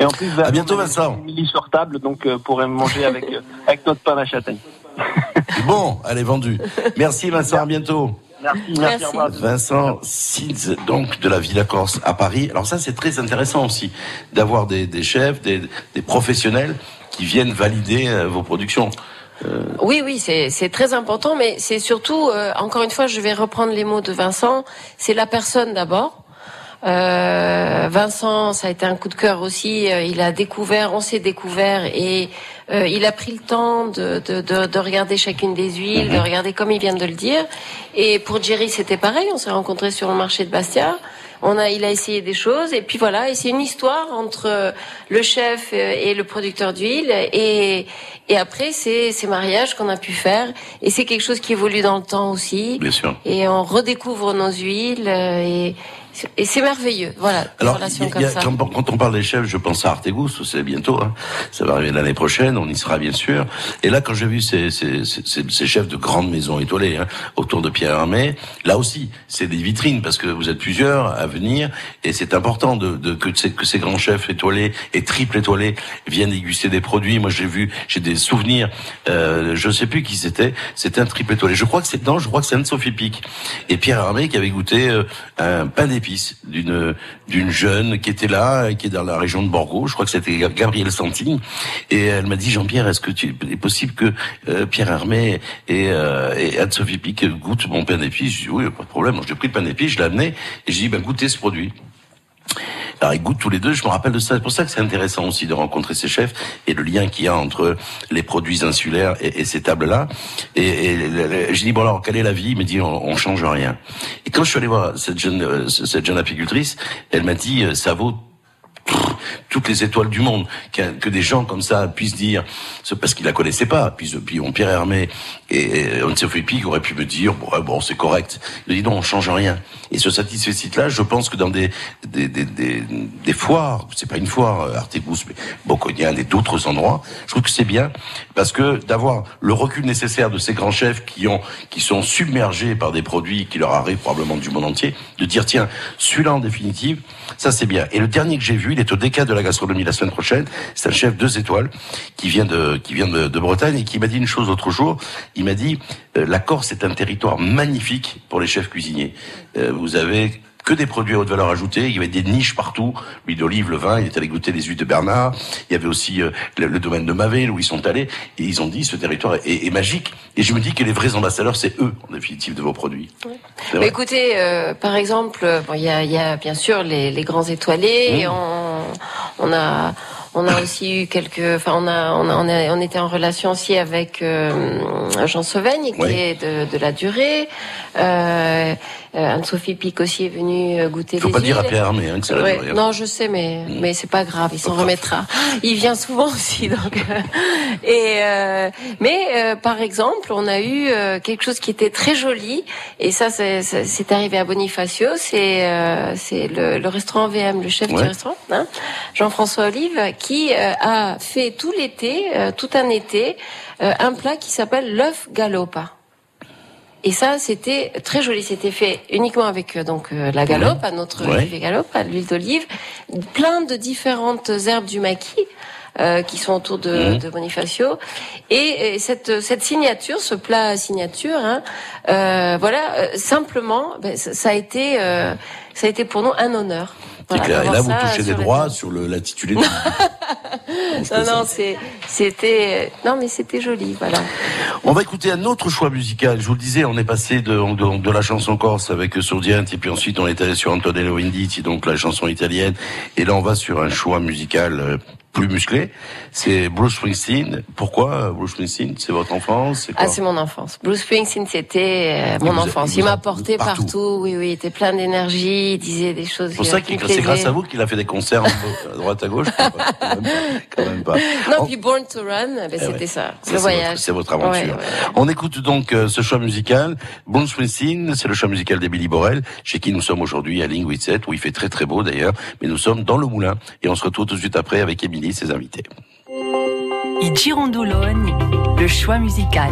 Et en plus, à bientôt, Vincent. Émilie sur table, donc euh, pourrait manger avec euh, avec notre pain à châtaigne. Bon, elle est vendue. Merci Vincent, à bientôt. Merci, merci, revoir. Vincent Sids, donc de la Villa Corse à Paris. Alors ça, c'est très intéressant aussi d'avoir des, des chefs, des, des professionnels qui viennent valider euh, vos productions. Euh, Oui, oui, c'est très important, mais c'est surtout, euh, encore une fois, je vais reprendre les mots de Vincent, c'est la personne d'abord. Euh, Vincent, ça a été un coup de cœur aussi. euh, Il a découvert, on s'est découvert et euh, il a pris le temps de, de, de, de regarder chacune des huiles, de regarder comme il vient de le dire. Et pour Jerry, c'était pareil. On s'est rencontrés sur le marché de Bastia. On a, il a essayé des choses et puis voilà. Et c'est une histoire entre le chef et le producteur d'huile. Et, et après, c'est ces mariages qu'on a pu faire. Et c'est quelque chose qui évolue dans le temps aussi. Bien sûr. Et on redécouvre nos huiles euh, et, et c'est merveilleux. Voilà, Alors, a- comme ça. quand, quand on parle des chefs, je pense à Artegus, c'est bientôt, hein. ça va arriver l'année prochaine, on y sera bien sûr. Et là, quand j'ai vu ces, ces, ces, ces- chefs de grandes maisons étoilées hein, autour de Pierre Hermé, là aussi, c'est des vitrines parce que vous êtes plusieurs à venir et c'est important de, de que, ces, que ces grands chefs étoilés et triple étoilés viennent déguster des produits. Moi, j'ai vu, j'ai des souvenirs, euh, je sais plus qui c'était, c'était un triple étoilé. Je crois que c'est non, je crois que c'est Anne-Sophie Pic et Pierre Hermé qui avait goûté euh, un pain d'épices d'une d'une jeune qui était là, qui est dans la région de Borgo. Je crois que c'était Gabrielle Santini. Et elle m'a dit Jean-Pierre, est-ce que tu est possible que euh, Pierre Hermé et, euh, et Anne-Sophie Pic goûtent mon pain d'épices? Je dis oui, pas de problème. J'ai pris le pain d'épices, je l'ai amené et j'ai dit ben goûtez ce produit. Alors ils goûtent tous les deux, je me rappelle de ça. C'est pour ça que c'est intéressant aussi de rencontrer ces chefs et le lien qu'il y a entre les produits insulaires et, ces tables-là. Et, et j'ai dit bon alors quelle est la vie? Il m'a dit on, on change rien. Et quand je suis allé voir cette jeune euh, cette jeune apicultrice, elle m'a dit euh, ça vaut toutes les étoiles du monde, que, des gens comme ça puissent dire, parce qu'ils la connaissaient pas, puis, puis on Pierre Hermé et, Anne-Sophie Pic auraient pu me dire, bon, bon c'est correct. Je dis non, on change rien. Et ce satisfait-là, je pense que dans des des, des, des, des foires, c'est pas une foire, euh, Artebus, mais Boconian et d'autres endroits, je trouve que c'est bien parce que d'avoir le recul nécessaire de ces grands chefs qui ont qui sont submergés par des produits qui leur arrivent probablement du monde entier, de dire tiens, celui-là en définitive, ça c'est bien. Et le dernier que j'ai vu, il est au déca de la gastronomie la semaine prochaine. C'est un chef deux étoiles qui vient de qui vient de, Bretagne et qui m'a dit une chose l'autre jour. Il m'a dit euh, la Corse est un territoire magnifique pour les chefs cuisiniers. Euh, vous avez que des produits à haute valeur ajoutée. Il y avait des niches partout. L'huile d'olive, le vin. Il est allé goûter les huiles de Bernard. Il y avait aussi euh, le, le domaine de Mavé, où ils sont allés. Et ils ont dit, ce territoire est, est magique. Et je me dis que les vrais ambassadeurs, c'est eux, en définitive, de vos produits. Mais écoutez, euh, par exemple, euh, bon, il y, a, il y a bien sûr les, les grands étoilés. Mmh. Et on, on a, on a aussi eu quelques. Enfin, on a, on a, on, a- on était en relation aussi avec euh, Jean Sauvagne, qui Oui. est de, de la durée. Euh, Anne-Sophie Pic aussi est venue euh, goûter Faut les pas dire à. Pierre Hermé, hein, que c'est Ouais, hein. Non, je sais, mais mais c'est pas grave, il s'en remettra. Il vient souvent aussi, donc. euh, et euh, mais euh, par exemple, on a eu euh, quelque chose qui était très joli, et ça, c'est arrivé à Bonifacio, c'est euh, c'est le, le restaurant VM, le chef du restaurant, hein, Jean-François Olive, qui euh, a fait tout l'été, euh, tout un été, euh, un plat qui s'appelle l'œuf galopa. Et ça, c'était très joli. C'était fait uniquement avec euh, donc euh, la galope, à notre Ouais. galope, à l'huile d'olive, plein de différentes herbes du maquis. euh, qui sont autour de, Mhm. de Bonifacio et, et cette cette signature, ce plat signature, hein, euh, voilà, euh, simplement, ben, ça, ça a été euh, ça a été pour nous un honneur. C'est Voilà, clair. Et là, vous touchez des droits sur le- l'intitulé. Non, non, c'était, non, mais c'était joli, voilà. On va écouter un autre choix musical. Je vous le disais, on est passé de, de, de la chanson corse avec Sourdiente et puis ensuite on est allé sur Antonello Venditti, donc la chanson italienne. Et là, on va sur un choix musical euh, plus musclé. C'est Bruce Springsteen. Pourquoi euh, Bruce Springsteen? C'est votre enfance Ah, c'est mon enfance. Bruce Springsteen, c'était euh, mon enfance. Il m'a porté partout. Oui, oui, il était plein d'énergie, il disait des choses C'est pour ça que c'est grâce à vous qu'il a fait des concerts à droite à gauche. Quand même pas. Non, puis Born to Run, ben, Eh c'était ça, le voyage. C'est votre aventure. On écoute donc euh, ce choix musical. Bruce Springsteen, c'est le choix musical d'Emily Borel, chez qui nous sommes aujourd'hui à 87, où il fait très très beau d'ailleurs, mais nous sommes dans le moulin et on se retrouve tout de suite après avec Émilie et ses invités. Girondoloni, le choix musical.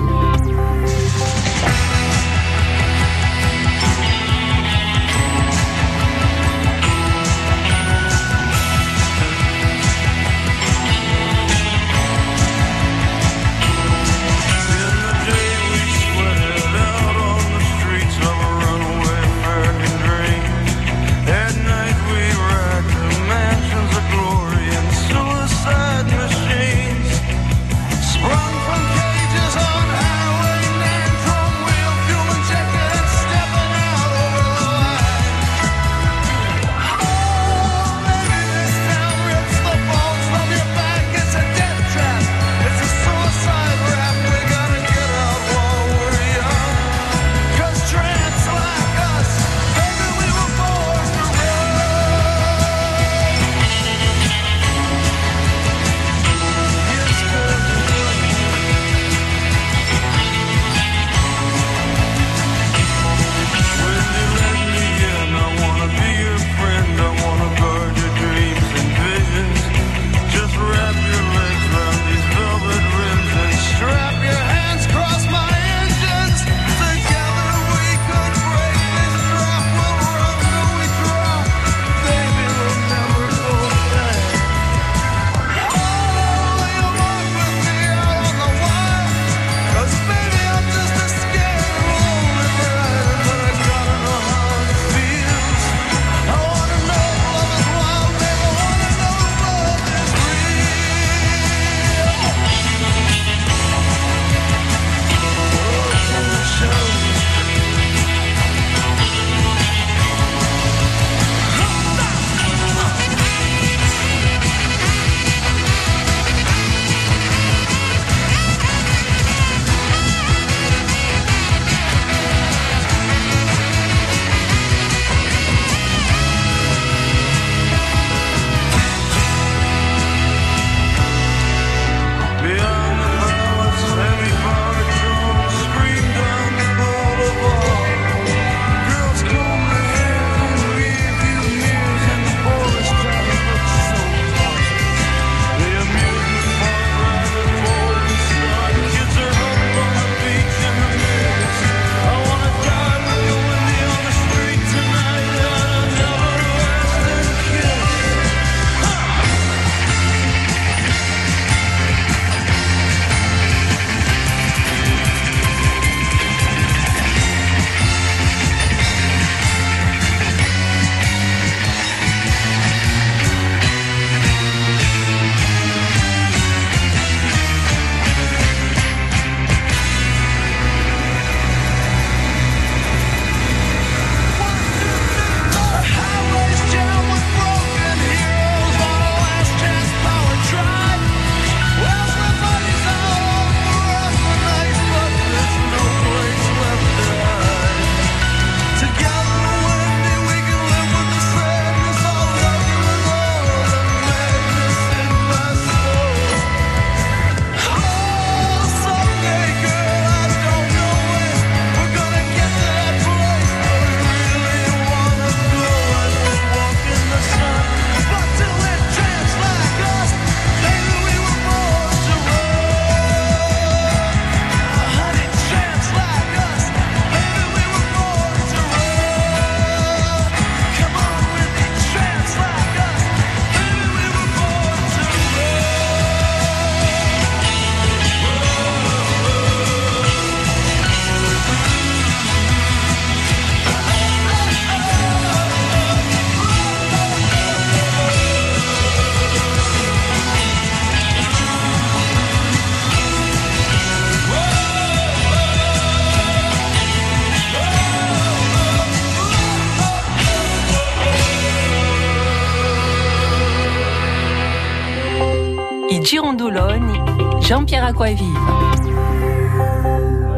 Jean-Pierre Aquavive.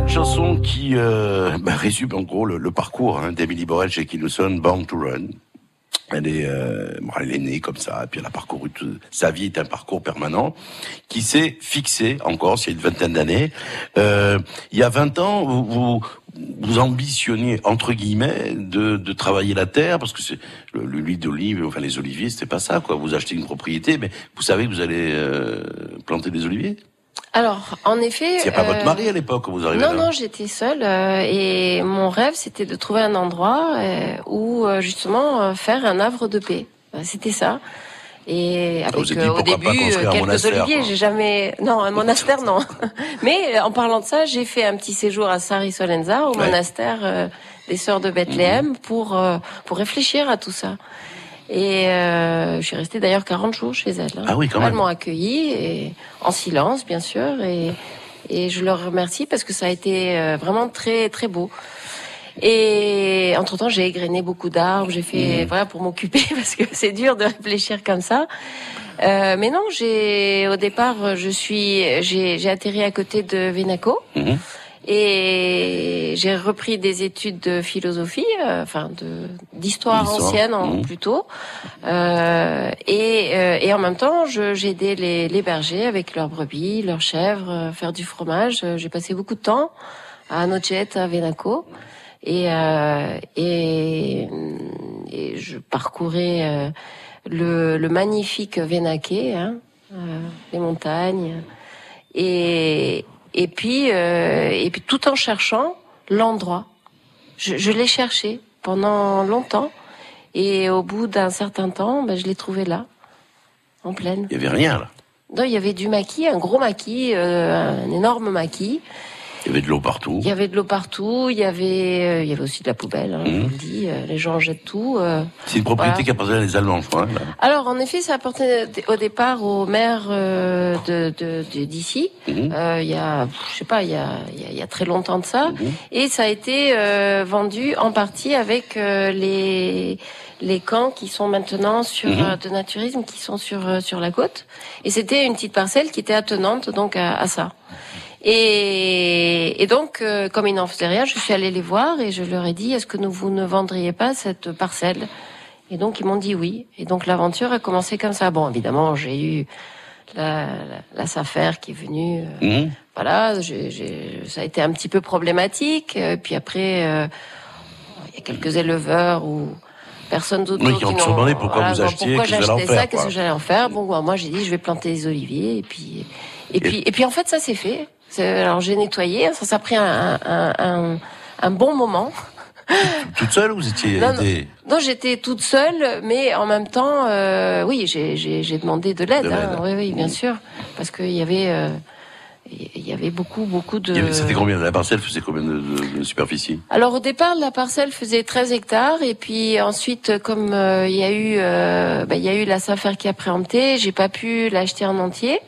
Chanson qui euh, bah, résume en gros le, le parcours hein, d'Emily Borel chez Kinnison, Born to Run. Elle est, euh, bon, elle est née comme ça, et puis elle a parcouru tout- sa vie est un parcours permanent qui s'est fixé encore a une vingtaine d'années. Euh, il y a 20 ans, vous, vous, vous ambitionniez entre guillemets de, de travailler la terre parce que c'est le- l'huile d'olive, enfin les oliviers, c'était pas ça quoi. Vous achetez une propriété, mais vous savez que vous allez euh, planter des oliviers? Alors, en effet. Il n'y a pas euh, votre mari à l'époque vous arrivez Non, là. non, j'étais seule euh, et mon rêve c'était de trouver un endroit euh, où euh, justement euh, faire un havre de paix. Euh, C'était ça. Et Ah, avec dit, euh, au début euh, quelques oliviers, j'ai jamais non un monastère non. Mais euh, en parlant de ça, j'ai fait un petit séjour à Sari-Solenza au Ouais. monastère euh, des Sœurs de Bethléem pour euh, pour réfléchir à tout ça. Et euh, je suis restée d'ailleurs 40 jours chez elles. hein. Ah oui, quand Elles même. m'ont accueillie et en silence bien sûr et et je leur remercie parce que ça a été euh, vraiment très très beau. Et entre temps, j'ai égrené beaucoup d'arbres, j'ai fait voilà pour m'occuper parce que c'est dur de réfléchir comme ça. Euh, mais non, j'ai au départ, je suis, j'ai atterri à côté de Venaco Mhm. Et j'ai repris des études de philosophie, euh, enfin de d'histoire ancienne en, mhm. plutôt. Euh, et, euh, et en même temps, j'ai aidé les, les bergers avec leurs brebis, leurs chèvres, euh, faire du fromage. Euh, J'ai passé beaucoup de temps à Nocet, à Venaco. Et, euh, et, et je parcourais euh, le, le magnifique Venaquet, hein, euh, les montagnes. Et, et puis, euh, et puis tout en cherchant l'endroit. Je, je l'ai cherché pendant longtemps. Et au bout d'un certain temps, ben, je l'ai trouvé là, en pleine. Il y avait rien là. Non, il y avait du maquis, un gros maquis, euh, un énorme maquis. Il y avait de l'eau partout. Il y avait de l'eau partout. Il y avait, euh, il y avait aussi de la poubelle. Hein, vous le dis, euh, les gens jettent tout. euh. C'est une propriété Voilà. qui appartenait à les Allemands, je crois. hein, là. Alors, en effet, ça appartenait au départ au maire euh, de d'ici. Mhm. Euh, il y a, je sais pas, il y a, il y a, il y a très longtemps de ça. Mhm. Et ça a été euh, vendu en partie avec euh, les les camps qui sont maintenant sur euh, de naturisme qui sont sur sur la côte. Et c'était une petite parcelle qui était attenante donc à, à ça. Et, et donc, euh, comme ils n'en faisaient rien, je suis allée les voir et je leur ai dit est-ce que nous, vous ne vendriez pas cette parcelle? Et donc ils m'ont dit oui. Et donc l'aventure a commencé comme ça. Bon, évidemment, j'ai eu la, la, la SAFER qui est venue. euh, Mhm. voilà, j'ai- j'ai- ça a été un petit peu problématique. Euh, Puis après, euh, il y a quelques éleveurs ou personne d'autre Oui, qui ont demandé pourquoi vous achetiez, pourquoi j'achetais ça, qu'est-ce que j'allais en faire? Bon, moi j'ai dit je vais planter des oliviers et puis et puis et puis en fait ça s'est fait. Alors j'ai nettoyé, ça ça a pris un un, un, un bon moment. Toute seule ou vous étiez Non, aidée Non, j'étais toute seule, mais en même temps, euh, oui, j'ai- demandé de l'aide. De hein. Oui, oui, bien sûr, parce qu'il y avait euh, il y avait beaucoup beaucoup de. C'était combien La parcelle faisait combien de, de- de superficie? Alors au départ, la parcelle faisait 13 hectares et puis ensuite, comme euh, il y a eu, euh, bah, y a eu la SAFER qui a préempté, j'ai pas pu l'acheter en entier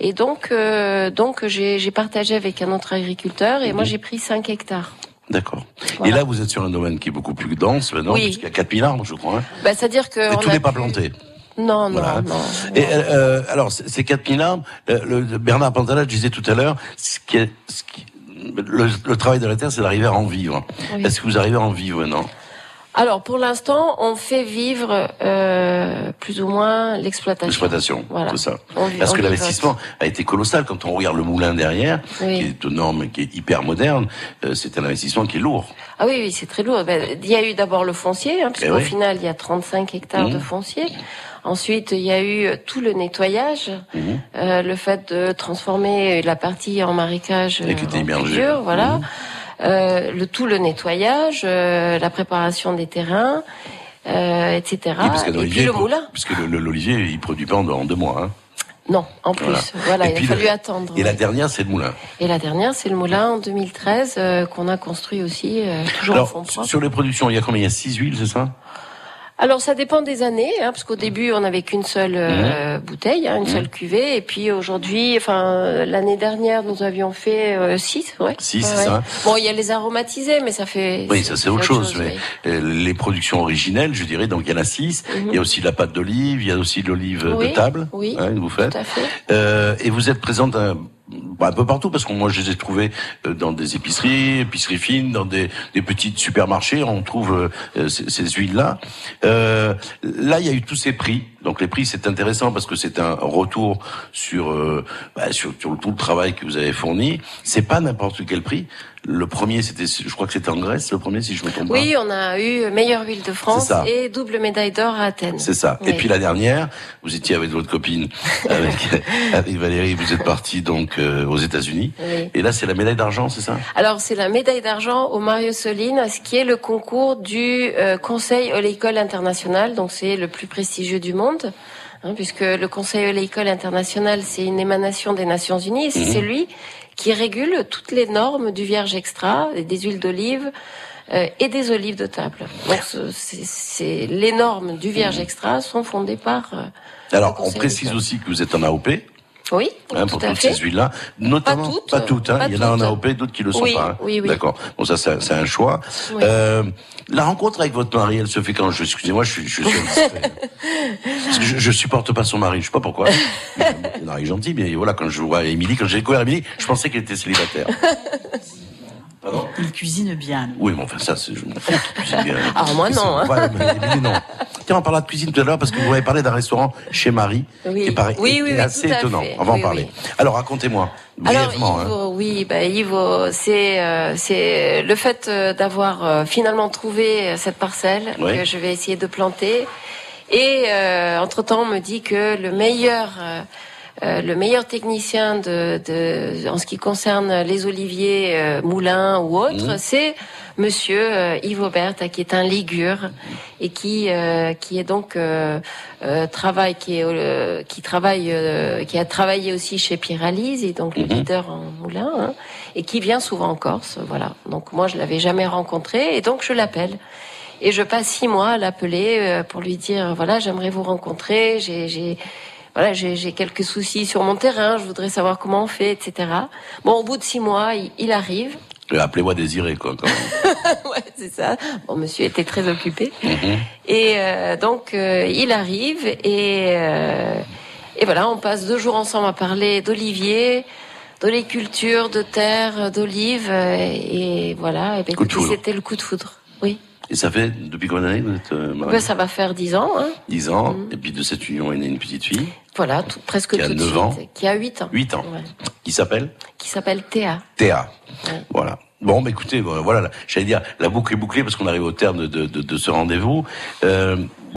et donc euh, donc j'ai partagé avec un autre agriculteur et moi j'ai pris 5 hectares. D'accord. Voilà. Et là, vous êtes sur un domaine qui est beaucoup plus dense maintenant, Oui. puisqu'il y a 4000 arbres, je crois. hein. Bah, c'est-à-dire que on tout n'est pas pu- planté. Non, non, Voilà. non. Et euh, alors, ces 4000 arbres, euh, le, Bernard Pantala disait tout à l'heure, ce qui est, ce qui- le, le travail de la terre, c'est d'arriver à en vivre. Oui. Est-ce que vous arrivez à en vivre maintenant Alors pour l'instant, on fait vivre euh, plus ou moins l'exploitation. L'exploitation, Voilà. c'est ça. On Parce on que l'investissement a été colossal quand on regarde le moulin derrière, Oui. qui est aux normes, qui est hyper moderne. euh, c'est un investissement qui est lourd. Ah oui, oui, c'est très lourd. Ben, Il y a eu d'abord le foncier, hein, puisqu'au Eh oui. final, il y a 35 hectares de foncier. Ensuite, il y a eu tout le nettoyage, Mhm. euh, le fait de transformer la partie en marécage Et qui était voilà. Mhm. Euh, le tout le nettoyage, euh, la préparation des terrains, euh, etc. Oui, parce que Et puis le moulin. Le- le- l'olivier, il produit pas en, en deux mois. Hein. Non, en plus. Voilà. Il a fallu le- attendre. Et la dernière, c'est le moulin. Et la dernière, c'est le moulin en 2013 euh, qu'on a construit aussi, euh, toujours en Alors, fond sur- propre. sur les productions, il y a combien? Il y a six huiles, c'est ça? Alors ça dépend des années, hein, parce qu'au début on n'avait qu'une seule euh, bouteille, hein, une Mhm. seule cuvée, et puis aujourd'hui, enfin l'année dernière nous avions fait euh, six, ouais. Six, Ouais, c'est ouais. ça. Bon, il y a les aromatisés, mais ça fait. Oui, ça c'est autre chose. mais oui. euh, les productions originelles, je dirais, donc il y en a six. Mhm. Il y a aussi de la pâte d'olive, il y a aussi de l'olive Oui, de table oui, hein, que vous faites. Tout à fait. Euh, et vous êtes présente, à- un peu partout, parce que moi je les ai trouvés euh, dans des épiceries, épiceries fines, dans des, des petits supermarchés, on trouve euh, ces, ces huiles-là. Euh, là, il y a eu tous ces prix. Donc les prix, c'est intéressant parce que c'est un retour sur, euh, bah, sur, sur tout le travail que vous avez fourni. C'est pas n'importe quel prix. Le premier, c'était, je crois que c'était en Grèce, le premier, si je me trompe pas. Oui, on a eu meilleure huile de France et double médaille d'or à Athènes. C'est ça. Oui. Et puis la dernière, vous étiez avec votre copine, avec, avec Valérie, vous êtes parti donc euh, aux États-Unis. Oui. Et là, c'est la médaille d'argent, c'est ça? Alors c'est la médaille d'argent au Mario Soline, ce qui est le concours du euh, Conseil Oléicole International, donc c'est le plus prestigieux du monde, hein, puisque le Conseil Oléicole International c'est une émanation des Nations Unies, et c'est Mhm. celui qui régule toutes les normes du vierge extra, des huiles d'olive euh, et des olives de table. Donc c'est les normes du vierge extra sont fondées par. euh, Alors, on précise aussi que vous êtes en AOP. Oui, Hein, pour toutes fait. ces huiles-là, notamment Pas toutes, hein. pas Il y en a en toutes. AOP, d'autres qui le sont Oui, pas. hein. oui, oui. D'accord. Bon, ça, c'est un choix. Euh, la rencontre avec votre mari, elle se fait quand? Je, Excusez-moi, je, suis- je suis indiscret. Parce que je, je supporte pas son mari. Je sais pas pourquoi. Il mari gentil, mais voilà, quand je vois Émilie, quand j'ai découvert Émilie, je pensais qu'elle était célibataire. Il cuisine bien. Oui, mais enfin, ça, c'est, je m'en fous. qu'il cuisine bien. Ah, moi, non, hein. Ouais, mais Émilie, non. Tiens, on parlera de cuisine tout à l'heure parce que vous m'avez parlé d'un restaurant chez Marie. Oui. Qui paraît Oui, oui, oui, assez tout à étonnant. fait. On va en parler. oui. Alors, racontez-moi. Alors Brièvement, hein. Oui, bah, Yves, c'est euh, c'est le fait euh, d'avoir euh, finalement trouvé cette parcelle Oui. que je vais essayer de planter. Et entre temps, on me dit que le meilleur euh, le meilleur technicien de, de en ce qui concerne les oliviers euh, moulins ou autres, Mhm. c'est Monsieur euh, Yves Aubert, qui est un Ligure et qui euh, qui est donc euh, euh, travaille qui est euh, qui travaille euh, qui a travaillé aussi chez Piralise et donc le Mhm. leader en moulin hein, et qui vient souvent en Corse. Voilà. Donc moi je l'avais jamais rencontré et donc je l'appelle. Et je passe six mois à l'appeler pour lui dire voilà j'aimerais vous rencontrer j'ai voilà j'ai quelques soucis sur mon terrain je voudrais savoir comment on fait etc bon au bout de six mois il, il arrive Euh, Appelez-moi Désiré, quoi. Quand même. ouais c'est ça bon monsieur était très occupé Mhm. et euh, donc euh, il arrive et euh, et voilà on passe deux jours ensemble à parler d'olivier d'oléculture de terre d'olive et voilà et ben, Coup de écoutez, foudre. c'était le coup de foudre oui Et ça fait, depuis combien d'années que vous êtes euh, mariés Ben, ça va faire dix ans hein. 10 ans. Et puis de cette union est née une petite fille. Voilà, tout- presque Qui a tout de 9 suite. ans. Qui a 8 ans. 8 ans. Ouais. Qui s'appelle? Qui s'appelle Théa. Théa. Ouais. Voilà. Bon, bah, écoutez, voilà, j'allais dire, la boucle est bouclée parce qu'on arrive au terme de, de, de, de ce rendez-vous. Euh,